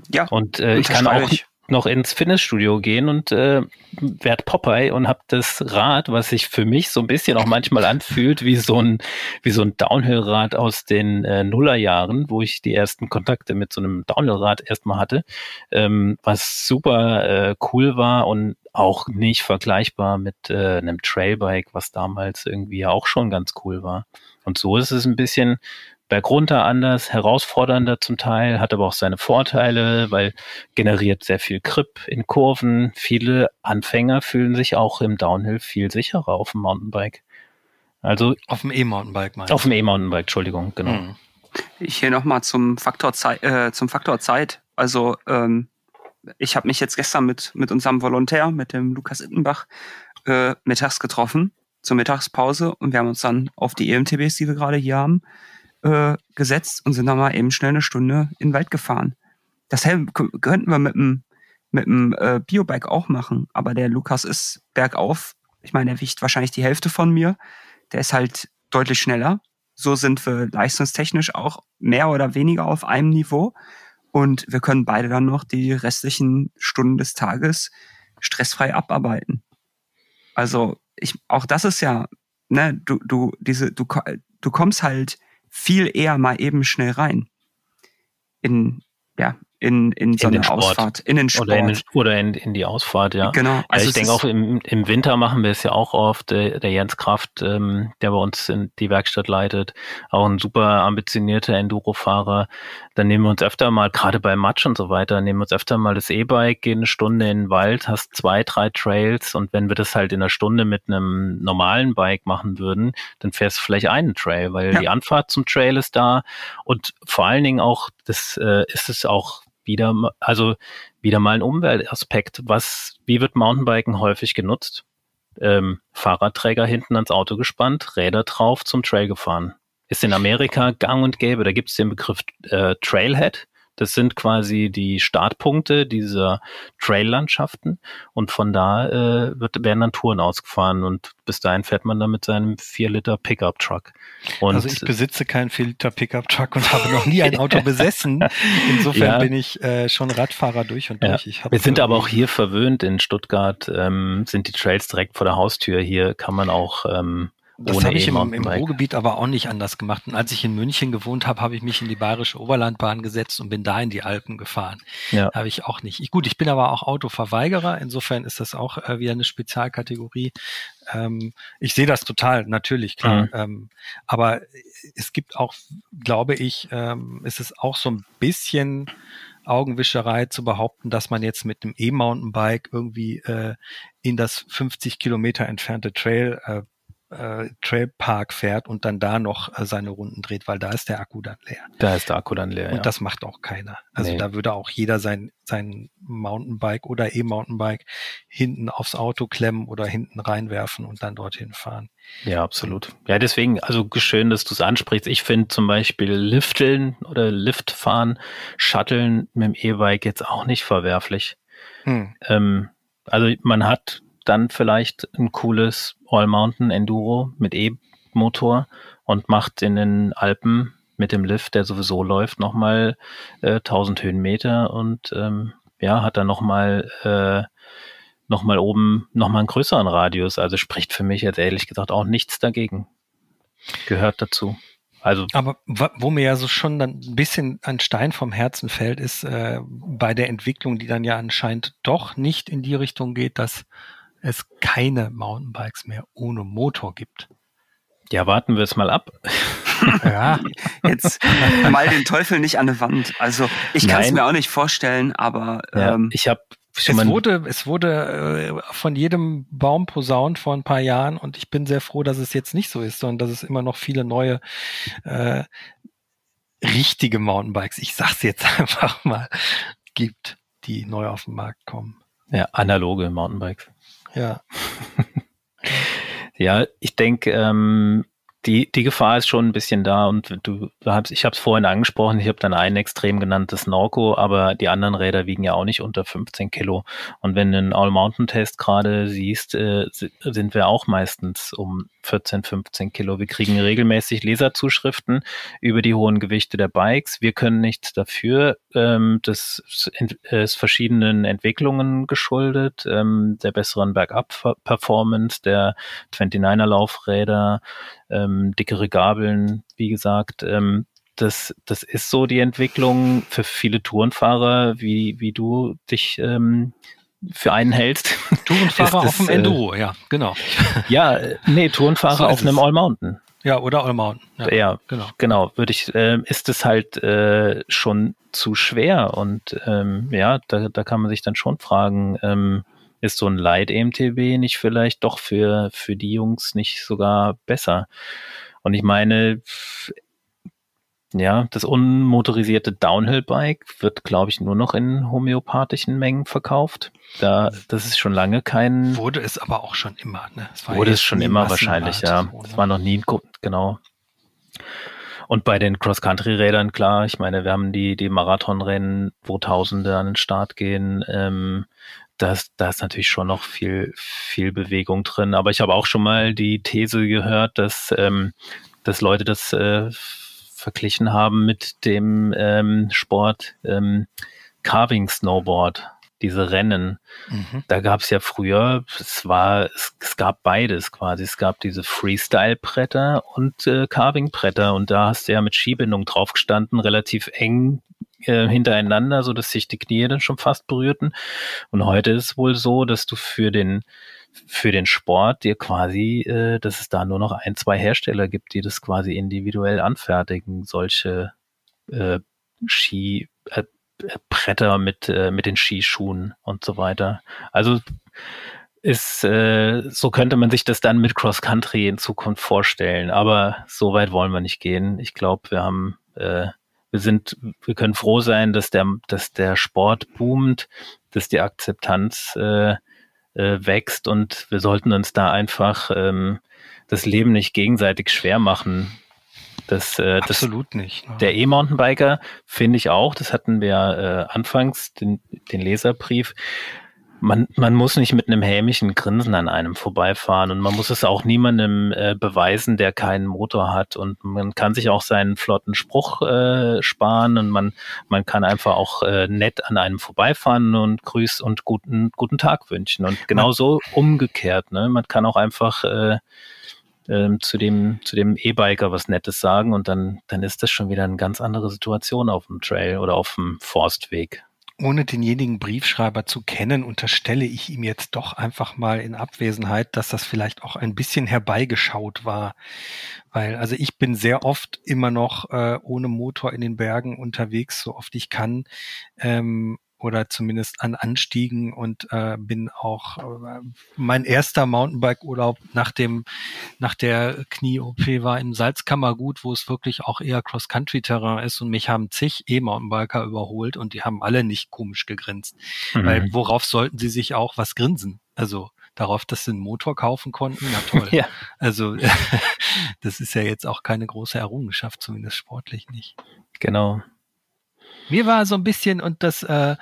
Ja. Und äh, ich kann auch ich. Noch ins Fitnessstudio gehen und äh, werd Popeye und habe das Rad, was sich für mich so ein bisschen auch manchmal anfühlt wie so ein wie so ein Downhill-Rad aus den äh, Nullerjahren, wo ich die ersten Kontakte mit so einem Downhill-Rad erstmal hatte, ähm, was super äh, cool war und auch nicht vergleichbar mit äh, einem Trailbike, was damals irgendwie auch schon ganz cool war. Und so ist es ein bisschen bergunter anders, herausfordernder zum Teil, hat aber auch seine Vorteile, weil generiert sehr viel Grip in Kurven. Viele Anfänger fühlen sich auch im Downhill viel sicherer auf dem Mountainbike. Also auf dem E-Mountainbike meinst Auf dem E-Mountainbike, Entschuldigung, genau. Mhm. Ich hier nochmal zum Faktor Zeit, äh, zum Faktor Zeit. Also ähm, ich habe mich jetzt gestern mit, mit unserem Volontär, mit dem Lukas Ittenbach, äh, mittags getroffen, zur Mittagspause. Und wir haben uns dann auf die EMTBs, die wir gerade hier haben, äh, gesetzt und sind dann mal eben schnell eine Stunde in den Wald gefahren. Das könnten wir mit dem, mit dem äh, Biobike auch machen. Aber der Lukas ist bergauf. Ich meine, er wiegt wahrscheinlich die Hälfte von mir. Der ist halt deutlich schneller. So sind wir leistungstechnisch auch mehr oder weniger auf einem Niveau. Und wir können beide dann noch die restlichen Stunden des Tages stressfrei abarbeiten. Also ich, auch das ist ja, ne, du, du, diese, du, du kommst halt viel eher mal eben schnell rein. In, ja, in, in so in eine Ausfahrt, in den Sport. Oder in, oder in, in die Ausfahrt, ja. Genau. Also, also ich denke auch im, im Winter machen wir es ja auch oft. Der, der Jens Kraft, ähm, der bei uns in die Werkstatt leitet, auch ein super ambitionierter Enduro-Fahrer. Dann nehmen wir uns öfter mal, gerade bei Matsch und so weiter, nehmen wir uns öfter mal das E-Bike, gehen eine Stunde in den Wald, hast zwei, drei Trails und wenn wir das halt in einer Stunde mit einem normalen Bike machen würden, dann fährst du vielleicht einen Trail, weil ja. die Anfahrt zum Trail ist da und vor allen Dingen auch, das äh, ist es auch wieder, also wieder mal ein Umweltaspekt. Was, wie wird Mountainbiken häufig genutzt? Ähm, Fahrradträger hinten ans Auto gespannt, Räder drauf, zum Trail gefahren. Ist in Amerika gang und gäbe. Da gibt es den Begriff äh, Trailhead. Das sind quasi die Startpunkte dieser Traillandschaften und von da äh, wird, werden dann Touren ausgefahren und bis dahin fährt man dann mit seinem 4 Liter Pickup Truck. Und also ich besitze keinen 4 Liter Pickup Truck und habe noch nie ein Auto besessen. Insofern ja. bin ich äh, schon Radfahrer durch und durch. Ja. Wir sind aber auch hier verwöhnt in Stuttgart, ähm, sind die Trails direkt vor der Haustür. Hier kann man auch ähm, das habe ich im, im Ruhrgebiet aber auch nicht anders gemacht. Und als ich in München gewohnt habe, habe ich mich in die bayerische Oberlandbahn gesetzt und bin da in die Alpen gefahren. Ja. Habe ich auch nicht. Ich, gut, ich bin aber auch Autoverweigerer. Insofern ist das auch äh, wieder eine Spezialkategorie. Ähm, ich sehe das total, natürlich, klar. Mhm. Ähm, aber es gibt auch, glaube ich, ähm, ist es auch so ein bisschen Augenwischerei zu behaupten, dass man jetzt mit einem E-Mountainbike irgendwie äh, in das 50 Kilometer entfernte Trail äh, äh, Trailpark fährt und dann da noch äh, seine Runden dreht, weil da ist der Akku dann leer. Da ist der Akku dann leer. Und ja. das macht auch keiner. Also nee. da würde auch jeder sein, sein Mountainbike oder E-Mountainbike hinten aufs Auto klemmen oder hinten reinwerfen und dann dorthin fahren. Ja, absolut. Ja, deswegen, also schön, dass du es ansprichst. Ich finde zum Beispiel Lifteln oder Liftfahren, Shuttlen mit dem E-Bike jetzt auch nicht verwerflich. Hm. Ähm, also man hat dann vielleicht ein cooles All-Mountain Enduro mit E-Motor und macht in den Alpen mit dem Lift, der sowieso läuft, nochmal äh, 1000 Höhenmeter und ähm, ja, hat dann nochmal äh, noch oben nochmal einen größeren Radius. Also spricht für mich jetzt ehrlich gesagt auch nichts dagegen. Gehört dazu. Also, Aber wo mir ja so schon dann ein bisschen ein Stein vom Herzen fällt, ist äh, bei der Entwicklung, die dann ja anscheinend doch nicht in die Richtung geht, dass es keine Mountainbikes mehr ohne Motor gibt. Ja, warten wir es mal ab. ja, jetzt mal den Teufel nicht an die Wand. Also ich kann es mir auch nicht vorstellen, aber ja, ähm, ich habe es wurde, es wurde äh, von jedem Baum posaunt vor ein paar Jahren und ich bin sehr froh, dass es jetzt nicht so ist, sondern dass es immer noch viele neue äh, richtige Mountainbikes, ich sag's jetzt einfach mal, gibt, die neu auf den Markt kommen. Ja, analoge Mountainbikes. Ja. ja, ich denke, ähm, die, die Gefahr ist schon ein bisschen da und du, du hast, ich habe es vorhin angesprochen, ich habe dann ein extrem genanntes Norco, aber die anderen Räder wiegen ja auch nicht unter 15 Kilo. Und wenn du einen All-Mountain-Test gerade siehst, äh, sind wir auch meistens um 14, 15 Kilo. Wir kriegen regelmäßig Leserzuschriften über die hohen Gewichte der Bikes. Wir können nichts dafür. Ähm, das ist verschiedenen Entwicklungen geschuldet, ähm, der besseren Bergab-Performance, der 29er Laufräder, ähm, dickere Gabeln, wie gesagt. Ähm, das, das ist so die Entwicklung für viele Tourenfahrer, wie, wie du dich ähm, für einen hältst. Tourenfahrer das, auf dem Enduro, äh, ja, genau. Ja, nee, Tourenfahrer so auf einem All Mountain. Ja, oder All Mountain. Ja, ja genau. Genau, würde ich, äh, ist es halt äh, schon zu schwer und ähm, ja, da, da kann man sich dann schon fragen, ähm, ist so ein Light MTB nicht vielleicht doch für, für die Jungs nicht sogar besser? Und ich meine, ja, das unmotorisierte Downhill-Bike wird, glaube ich, nur noch in homöopathischen Mengen verkauft. Da, das ist schon lange kein. Wurde es aber auch schon immer, ne? Wurde es schon immer wahrscheinlich, ja. Es war noch nie, genau. Und bei den Cross-Country-Rädern, klar, ich meine, wir haben die, die Marathonrennen, wo Tausende an den Start gehen. Ähm, das, da ist natürlich schon noch viel, viel Bewegung drin. Aber ich habe auch schon mal die These gehört, dass, ähm, dass Leute das äh, verglichen haben mit dem ähm, Sport ähm, Carving Snowboard, diese Rennen. Mhm. Da gab es ja früher, es war, es, es, gab beides quasi. Es gab diese Freestyle-Bretter und äh, Carving-Bretter und da hast du ja mit Skibindung draufgestanden, relativ eng äh, hintereinander, so dass sich die Knie dann schon fast berührten. Und heute ist es wohl so, dass du für den für den Sport dir quasi, äh, dass es da nur noch ein, zwei Hersteller gibt, die das quasi individuell anfertigen, solche äh, Ski, äh, Bretter mit, äh, mit den Skischuhen und so weiter. Also ist, äh, so könnte man sich das dann mit Cross Country in Zukunft vorstellen. Aber so weit wollen wir nicht gehen. Ich glaube, wir haben, äh, wir sind, wir können froh sein, dass der, dass der Sport boomt, dass die Akzeptanz äh, äh, wächst und wir sollten uns da einfach ähm, das Leben nicht gegenseitig schwer machen. Das, äh, Absolut das, nicht. Ne? Der E-Mountainbiker finde ich auch, das hatten wir äh, anfangs, den, den Leserbrief, man, man muss nicht mit einem hämischen Grinsen an einem vorbeifahren und man muss es auch niemandem äh, beweisen, der keinen Motor hat und man kann sich auch seinen flotten Spruch äh, sparen und man, man kann einfach auch äh, nett an einem vorbeifahren und grüßt und guten, guten Tag wünschen und genauso umgekehrt, ne? Man kann auch einfach äh, äh, zu dem zu dem E-Biker was Nettes sagen und dann dann ist das schon wieder eine ganz andere Situation auf dem Trail oder auf dem Forstweg ohne denjenigen Briefschreiber zu kennen, unterstelle ich ihm jetzt doch einfach mal in Abwesenheit, dass das vielleicht auch ein bisschen herbeigeschaut war. Weil, also ich bin sehr oft immer noch äh, ohne Motor in den Bergen unterwegs, so oft ich kann. Ähm, oder zumindest an Anstiegen und äh, bin auch äh, mein erster Mountainbike-Urlaub nach dem nach der Knie-OP war im Salzkammergut, wo es wirklich auch eher Cross-Country-Terrain ist und mich haben zig E-Mountainbiker überholt und die haben alle nicht komisch gegrinst, mhm. weil worauf sollten sie sich auch was grinsen? Also darauf, dass sie einen Motor kaufen konnten, na toll. ja. Also das ist ja jetzt auch keine große Errungenschaft, zumindest sportlich nicht. Genau. Mir war so ein bisschen, und das äh,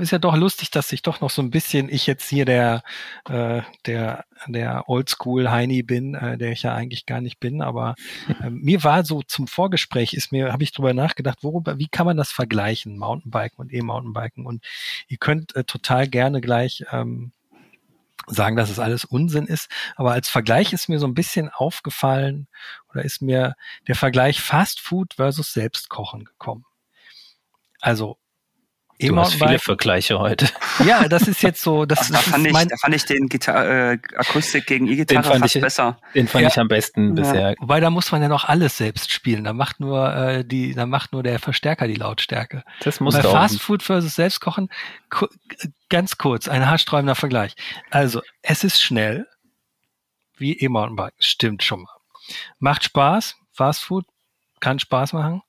ist ja doch lustig, dass ich doch noch so ein bisschen, ich jetzt hier der, äh, der, der Oldschool Heini bin, äh, der ich ja eigentlich gar nicht bin, aber äh, mir war so zum Vorgespräch ist mir, habe ich drüber nachgedacht, worüber, wie kann man das vergleichen, Mountainbiken und E-Mountainbiken? Und ihr könnt äh, total gerne gleich ähm, sagen, dass es alles Unsinn ist. Aber als Vergleich ist mir so ein bisschen aufgefallen oder ist mir der Vergleich Fast Food versus Selbstkochen gekommen. Also Du hast viele Vergleiche heute. Ja, das ist jetzt so. Das, Ach, da, fand ich, da fand ich den Gitar äh, Akustik gegen E-Gitarre fast ich, besser. Den fand ja. ich am besten ja. bisher. Wobei da muss man ja noch alles selbst spielen. Da macht nur äh, die, da macht nur der Verstärker die Lautstärke. Das muss Bei Fast Food versus Selbstkochen ganz kurz ein haarsträubender Vergleich. Also es ist schnell wie E-Mountainbike. Stimmt schon mal. Macht Spaß. Fast Food kann Spaß machen.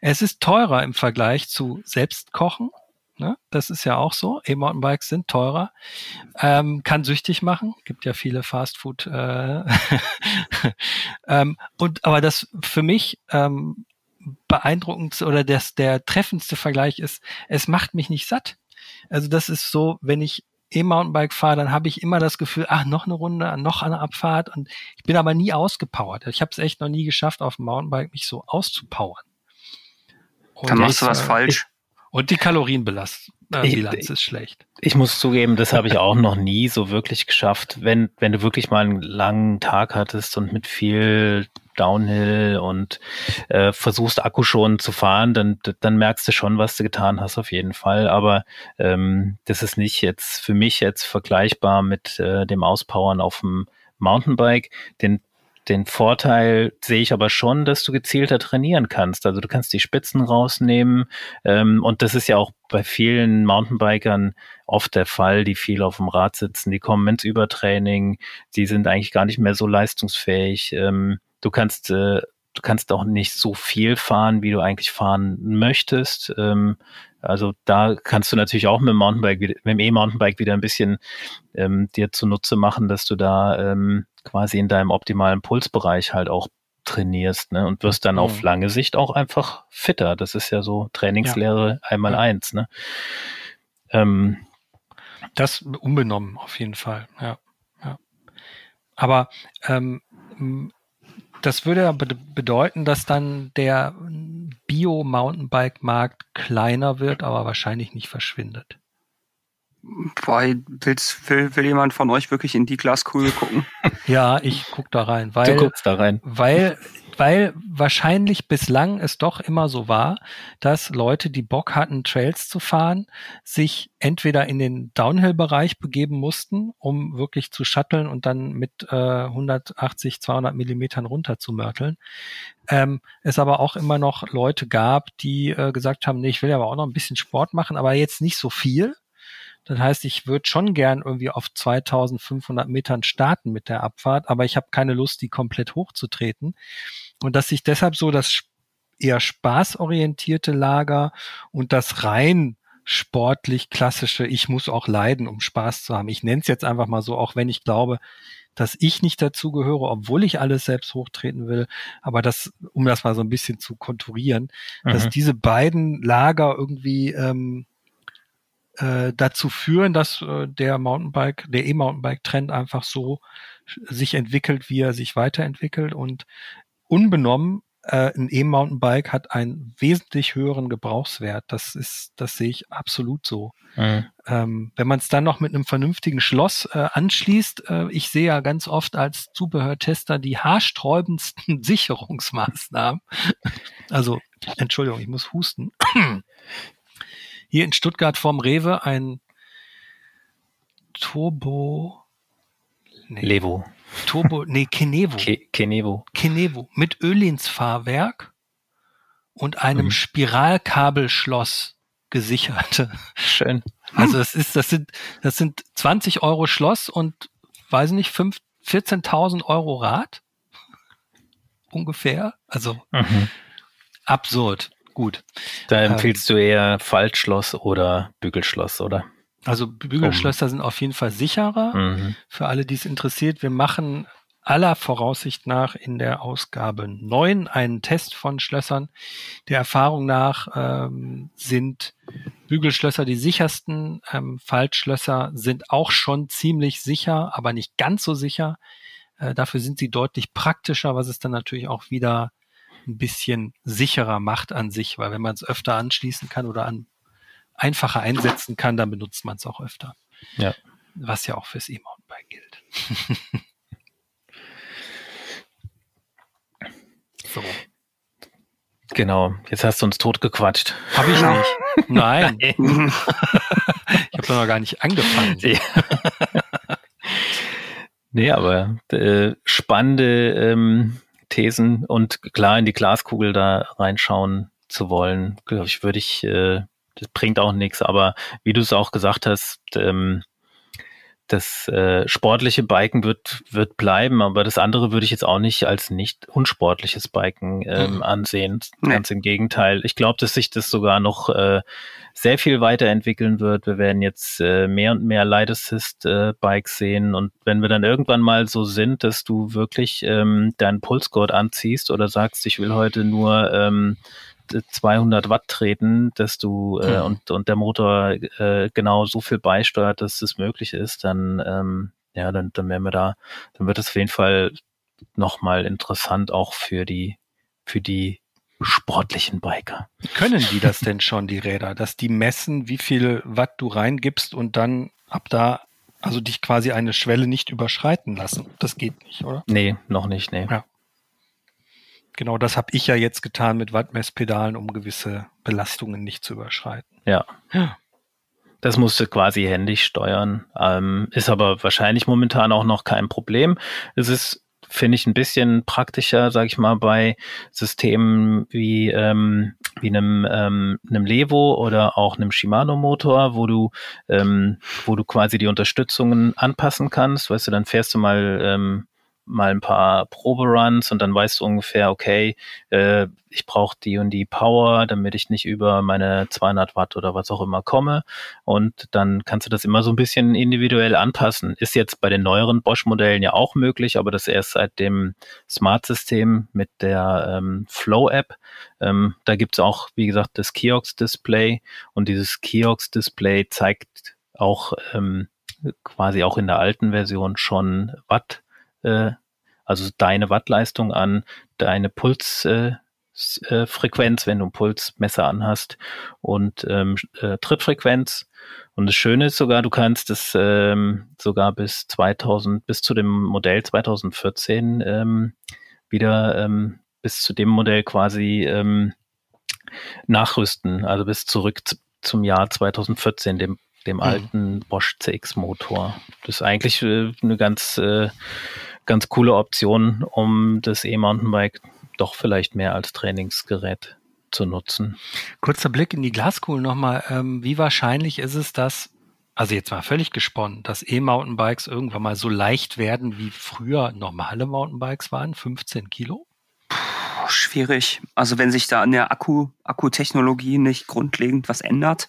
Es ist teurer im Vergleich zu Selbstkochen. Ne? Das ist ja auch so. E-Mountainbikes sind teurer. Ähm, kann süchtig machen. Gibt ja viele Fastfood. Äh ähm, und aber das für mich ähm, beeindruckend oder das, der treffendste Vergleich ist, es macht mich nicht satt. Also das ist so, wenn ich E-Mountainbike fahre, dann habe ich immer das Gefühl, ach, noch eine Runde, noch eine Abfahrt und ich bin aber nie ausgepowert. Ich habe es echt noch nie geschafft, auf dem Mountainbike mich so auszupowern. Und dann machst du was äh, falsch. Und die Kalorienbilanz äh, ist schlecht. Ich muss zugeben, das habe ich auch noch nie so wirklich geschafft. Wenn, wenn du wirklich mal einen langen Tag hattest und mit viel Downhill und äh, versuchst Akku schon zu fahren, dann, dann merkst du schon, was du getan hast, auf jeden Fall. Aber ähm, das ist nicht jetzt für mich jetzt vergleichbar mit äh, dem Auspowern auf dem Mountainbike. Den den Vorteil sehe ich aber schon, dass du gezielter trainieren kannst. Also du kannst die Spitzen rausnehmen ähm, und das ist ja auch bei vielen Mountainbikern oft der Fall, die viel auf dem Rad sitzen. Die kommen ins Übertraining, die sind eigentlich gar nicht mehr so leistungsfähig. Ähm, du kannst äh, du kannst auch nicht so viel fahren, wie du eigentlich fahren möchtest. Ähm, also da kannst du natürlich auch mit dem Mountainbike, mit dem E-Mountainbike wieder ein bisschen ähm, dir zunutze machen, dass du da ähm, quasi in deinem optimalen Pulsbereich halt auch trainierst ne? und wirst dann mhm. auf lange Sicht auch einfach fitter. Das ist ja so Trainingslehre ja. einmal ja. eins. Ne? Ähm, das unbenommen auf jeden Fall, ja. ja. Aber ähm, das würde ja bedeuten, dass dann der Bio-Mountainbike-Markt kleiner wird, aber wahrscheinlich nicht verschwindet. Weil willst, will, will jemand von euch wirklich in die Glaskugel gucken? ja, ich guck da rein, weil, du guckst da rein. weil, weil wahrscheinlich bislang es doch immer so war, dass Leute, die Bock hatten, Trails zu fahren, sich entweder in den Downhill-Bereich begeben mussten, um wirklich zu shutteln und dann mit äh, 180, 200 Millimetern runter zu mörteln. Ähm, es aber auch immer noch Leute gab, die äh, gesagt haben, nee, ich will aber auch noch ein bisschen Sport machen, aber jetzt nicht so viel das heißt, ich würde schon gern irgendwie auf 2500 Metern starten mit der Abfahrt, aber ich habe keine Lust, die komplett hochzutreten. Und dass sich deshalb so das eher spaßorientierte Lager und das rein sportlich klassische, ich muss auch leiden, um Spaß zu haben. Ich nenne es jetzt einfach mal so, auch wenn ich glaube, dass ich nicht dazugehöre, obwohl ich alles selbst hochtreten will. Aber das, um das mal so ein bisschen zu konturieren, mhm. dass diese beiden Lager irgendwie ähm, äh, dazu führen, dass äh, der Mountainbike, der E-Mountainbike-Trend einfach so sich entwickelt, wie er sich weiterentwickelt und unbenommen äh, ein E-Mountainbike hat einen wesentlich höheren Gebrauchswert. Das ist, das sehe ich absolut so. Mhm. Ähm, wenn man es dann noch mit einem vernünftigen Schloss äh, anschließt, äh, ich sehe ja ganz oft als Zubehörtester die haarsträubendsten Sicherungsmaßnahmen. also, Entschuldigung, ich muss husten hier in Stuttgart vorm Rewe ein Turbo nee, Levo. Turbo, nee, Kenevo. Ke Kenevo. Kenevo mit Ölinsfahrwerk und einem mhm. Spiralkabelschloss gesichert. Schön. Also das ist, das sind, das sind 20 Euro Schloss und weiß nicht, 14.000 Euro Rad ungefähr. Also mhm. absurd gut. Da ähm, empfiehlst ähm, du eher Faltschloss oder Bügelschloss, oder? Also Bügelschlösser um. sind auf jeden Fall sicherer. Mhm. Für alle, die es interessiert, wir machen aller Voraussicht nach in der Ausgabe 9 einen Test von Schlössern. Der Erfahrung nach ähm, sind Bügelschlösser die sichersten. Ähm, Faltschlösser sind auch schon ziemlich sicher, aber nicht ganz so sicher. Äh, dafür sind sie deutlich praktischer, was es dann natürlich auch wieder ein bisschen sicherer macht an sich, weil wenn man es öfter anschließen kann oder an einfacher einsetzen kann, dann benutzt man es auch öfter. Ja. Was ja auch fürs E-Mountainbike gilt. so. Genau, jetzt hast du uns totgequatscht. Habe ich nicht. Nein. ich habe noch gar nicht angefangen. Ja. nee, aber äh, spannende ähm, Thesen und klar in die Glaskugel da reinschauen zu wollen, glaube ich, würde ich, äh, das bringt auch nichts, aber wie du es auch gesagt hast, ähm, das äh, sportliche Biken wird, wird bleiben, aber das andere würde ich jetzt auch nicht als nicht unsportliches Biken ähm, mhm. ansehen. Ganz im Gegenteil. Ich glaube, dass sich das sogar noch äh, sehr viel weiterentwickeln wird. Wir werden jetzt äh, mehr und mehr Light Assist äh, Bikes sehen und wenn wir dann irgendwann mal so sind, dass du wirklich ähm, deinen Pulsgurt anziehst oder sagst, ich will heute nur ähm, 200 Watt treten, dass du äh, mhm. und, und der Motor äh, genau so viel beisteuert, dass es möglich ist, dann ähm, ja, dann, dann werden wir da, dann wird es auf jeden Fall nochmal interessant auch für die für die sportlichen Biker. Können die das denn schon, die Räder, dass die messen, wie viel Watt du reingibst und dann ab da, also dich quasi eine Schwelle nicht überschreiten lassen? Das geht nicht, oder? Nee, noch nicht, nee. Ja. Genau, das habe ich ja jetzt getan mit Wattmesspedalen, um gewisse Belastungen nicht zu überschreiten. Ja. ja. Das musste quasi händisch steuern. Ähm, ist aber wahrscheinlich momentan auch noch kein Problem. Es ist, finde ich, ein bisschen praktischer, sage ich mal, bei Systemen wie, ähm, wie einem, ähm, einem Levo oder auch einem Shimano-Motor, wo du, ähm, wo du quasi die Unterstützungen anpassen kannst. Weißt du, dann fährst du mal ähm, mal ein paar Proberuns und dann weißt du ungefähr, okay, äh, ich brauche die und die Power, damit ich nicht über meine 200 Watt oder was auch immer komme. Und dann kannst du das immer so ein bisschen individuell anpassen. Ist jetzt bei den neueren Bosch-Modellen ja auch möglich, aber das erst seit dem Smart-System mit der ähm, Flow-App. Ähm, da gibt's auch, wie gesagt, das Kiox-Display und dieses Kiox-Display zeigt auch ähm, quasi auch in der alten Version schon Watt äh, also deine Wattleistung an deine Pulsfrequenz, äh, wenn du ein Pulsmesser anhast und ähm, äh, Trittfrequenz. Und das Schöne ist sogar, du kannst es ähm, sogar bis 2000, bis zu dem Modell 2014 ähm, wieder ähm, bis zu dem Modell quasi ähm, nachrüsten, also bis zurück zum Jahr 2014, dem dem mhm. alten Bosch CX Motor. Das ist eigentlich äh, eine ganz äh, ganz coole Option, um das E-Mountainbike doch vielleicht mehr als Trainingsgerät zu nutzen. Kurzer Blick in die Glaskugel nochmal. Ähm, wie wahrscheinlich ist es, dass, also jetzt mal völlig gesponnen, dass E-Mountainbikes irgendwann mal so leicht werden, wie früher normale Mountainbikes waren, 15 Kilo? Puh, schwierig. Also wenn sich da an der Akku, Akkutechnologie nicht grundlegend was ändert,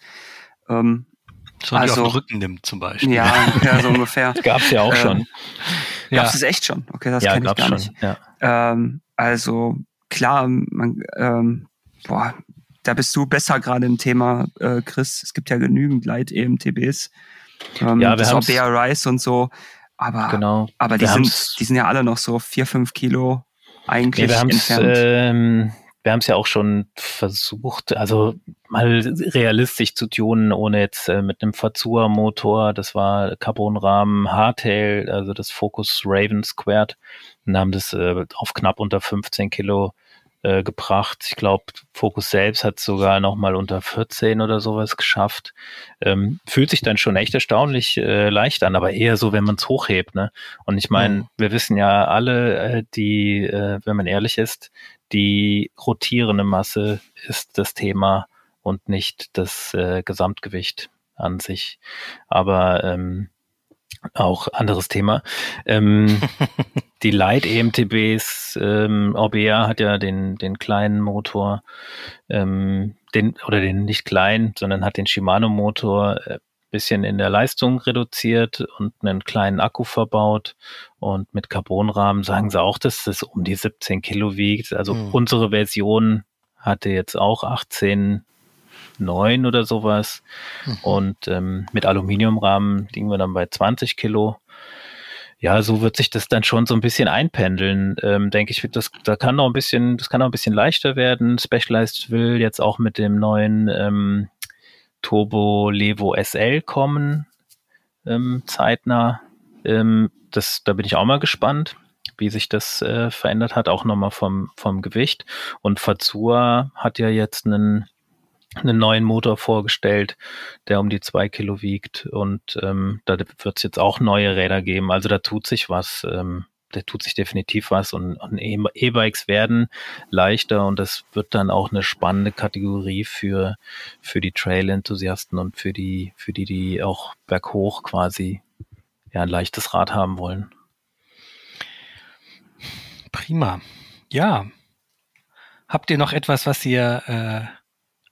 ähm, so also, die auf den Rücken nimmt zum Beispiel. Ja, ja so ungefähr. Gab es ja auch ähm, schon. Gab es ja. echt schon? Okay, das ja, kenne ich gar schon. nicht. Ja. Ähm, also klar, man, ähm, boah, da bist du besser gerade im Thema, äh, Chris. Es gibt ja genügend Light-EMTBs. Ähm, ja, wir das auch Bear Rice und so. Aber, genau. aber die, sind, die sind ja alle noch so vier, fünf Kilo eigentlich ja, wir entfernt. Ähm, wir haben es ja auch schon versucht, also mal realistisch zu tunen, ohne jetzt äh, mit einem Fazua-Motor. Das war Carbonrahmen Hardtail, also das Focus Raven Squared. Und haben das äh, auf knapp unter 15 Kilo äh, gebracht. Ich glaube, Focus selbst hat sogar noch mal unter 14 oder sowas geschafft. Ähm, fühlt sich dann schon echt erstaunlich äh, leicht an, aber eher so, wenn man es hochhebt. Ne? Und ich meine, mhm. wir wissen ja alle, äh, die, äh, wenn man ehrlich ist, die rotierende Masse ist das Thema und nicht das äh, Gesamtgewicht an sich. Aber ähm, auch anderes Thema. Ähm, die Light EMTBs, ähm, Orbea hat ja den, den kleinen Motor, ähm, den, oder den nicht kleinen, sondern hat den Shimano Motor äh, bisschen in der Leistung reduziert und einen kleinen Akku verbaut. Und mit Carbonrahmen sagen sie auch, dass das um die 17 Kilo wiegt. Also mhm. unsere Version hatte jetzt auch 18, 9 oder sowas. Mhm. Und ähm, mit Aluminiumrahmen liegen wir dann bei 20 Kilo. Ja, so wird sich das dann schon so ein bisschen einpendeln, ähm, denke ich. Das, da kann noch ein bisschen, das kann noch ein bisschen leichter werden. Specialized will jetzt auch mit dem neuen ähm, Turbo Levo SL kommen, ähm, zeitnah. Ähm, das, da bin ich auch mal gespannt, wie sich das äh, verändert hat, auch nochmal vom, vom Gewicht. Und Fazua hat ja jetzt einen, einen neuen Motor vorgestellt, der um die zwei Kilo wiegt. Und ähm, da wird es jetzt auch neue Räder geben. Also da tut sich was. Ähm, da tut sich definitiv was und, und E-Bikes werden leichter und das wird dann auch eine spannende Kategorie für, für die Trail-Enthusiasten und für die, für die, die auch berghoch quasi ja, ein leichtes Rad haben wollen. Prima. Ja. Habt ihr noch etwas, was ihr äh,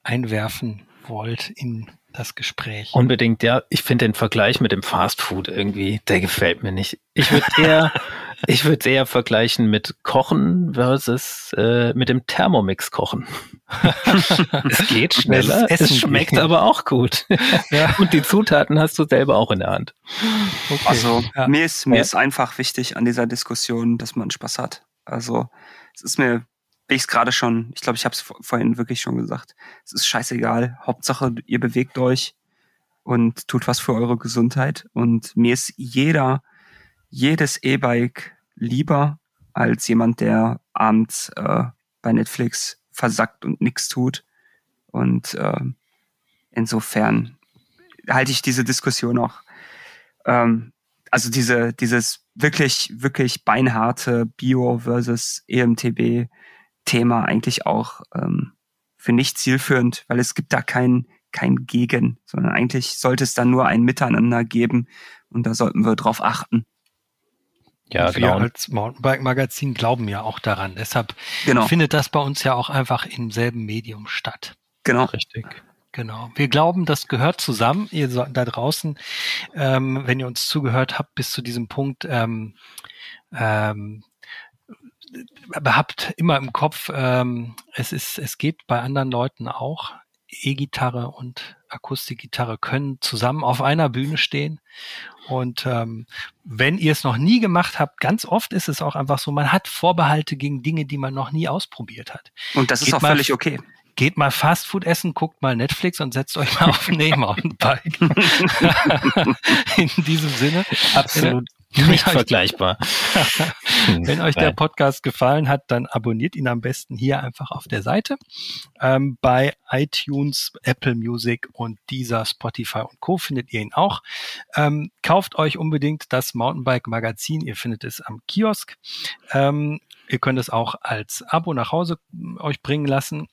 einwerfen wollt in das Gespräch? Unbedingt, ja. Ich finde den Vergleich mit dem Fast Food irgendwie, der gefällt mir nicht. Ich würde eher, ich würde eher vergleichen mit Kochen versus äh, mit dem Thermomix kochen. es geht schneller, es, es schmeckt geht. aber auch gut. Ja. Und die Zutaten hast du selber auch in der Hand. Okay. Also ja. mir ist mir ja. ist einfach wichtig an dieser Diskussion, dass man Spaß hat. Also es ist mir wie ich es gerade schon, ich glaube, ich habe es vorhin wirklich schon gesagt, es ist scheißegal. Hauptsache, ihr bewegt euch und tut was für eure Gesundheit. Und mir ist jeder, jedes E-Bike lieber als jemand, der abends äh, bei Netflix versackt und nichts tut. Und äh, insofern halte ich diese Diskussion auch, ähm, also diese, dieses wirklich, wirklich beinharte Bio versus EMTB Thema eigentlich auch ähm, für nicht zielführend, weil es gibt da kein, kein Gegen, sondern eigentlich sollte es da nur ein Miteinander geben und da sollten wir drauf achten. Ja, wir genau. als Mountainbike-Magazin glauben ja auch daran. Deshalb genau. findet das bei uns ja auch einfach im selben Medium statt. Genau. Richtig. Genau. Wir glauben, das gehört zusammen. Ihr da draußen, ähm, wenn ihr uns zugehört habt bis zu diesem Punkt, ähm, ähm, habt immer im Kopf, ähm, es ist, es geht bei anderen Leuten auch. E-Gitarre und Akustikgitarre können zusammen auf einer Bühne stehen. Und ähm, wenn ihr es noch nie gemacht habt, ganz oft ist es auch einfach so, man hat Vorbehalte gegen Dinge, die man noch nie ausprobiert hat. Und das ist geht auch völlig okay geht mal Fastfood essen, guckt mal Netflix und setzt euch mal auf ein E-Mountainbike. In diesem Sinne. Absolut nicht vergleichbar. Wenn euch der Podcast gefallen hat, dann abonniert ihn am besten hier einfach auf der Seite. Ähm, bei iTunes, Apple Music und dieser Spotify und Co. findet ihr ihn auch. Ähm, kauft euch unbedingt das Mountainbike Magazin. Ihr findet es am Kiosk. Ähm, ihr könnt es auch als Abo nach Hause äh, euch bringen lassen.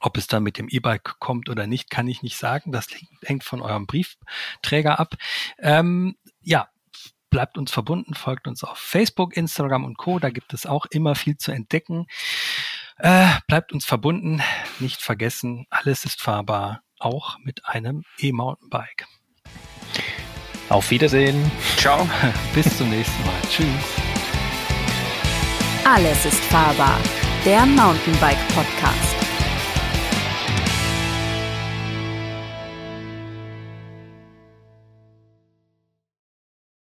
Ob es dann mit dem E-Bike kommt oder nicht, kann ich nicht sagen. Das hängt von eurem Briefträger ab. Ähm, ja, bleibt uns verbunden, folgt uns auf Facebook, Instagram und Co. Da gibt es auch immer viel zu entdecken. Äh, bleibt uns verbunden, nicht vergessen, alles ist fahrbar, auch mit einem E-Mountainbike. Auf Wiedersehen. Ciao. Bis zum nächsten Mal. Tschüss. Alles ist fahrbar. Der Mountainbike Podcast.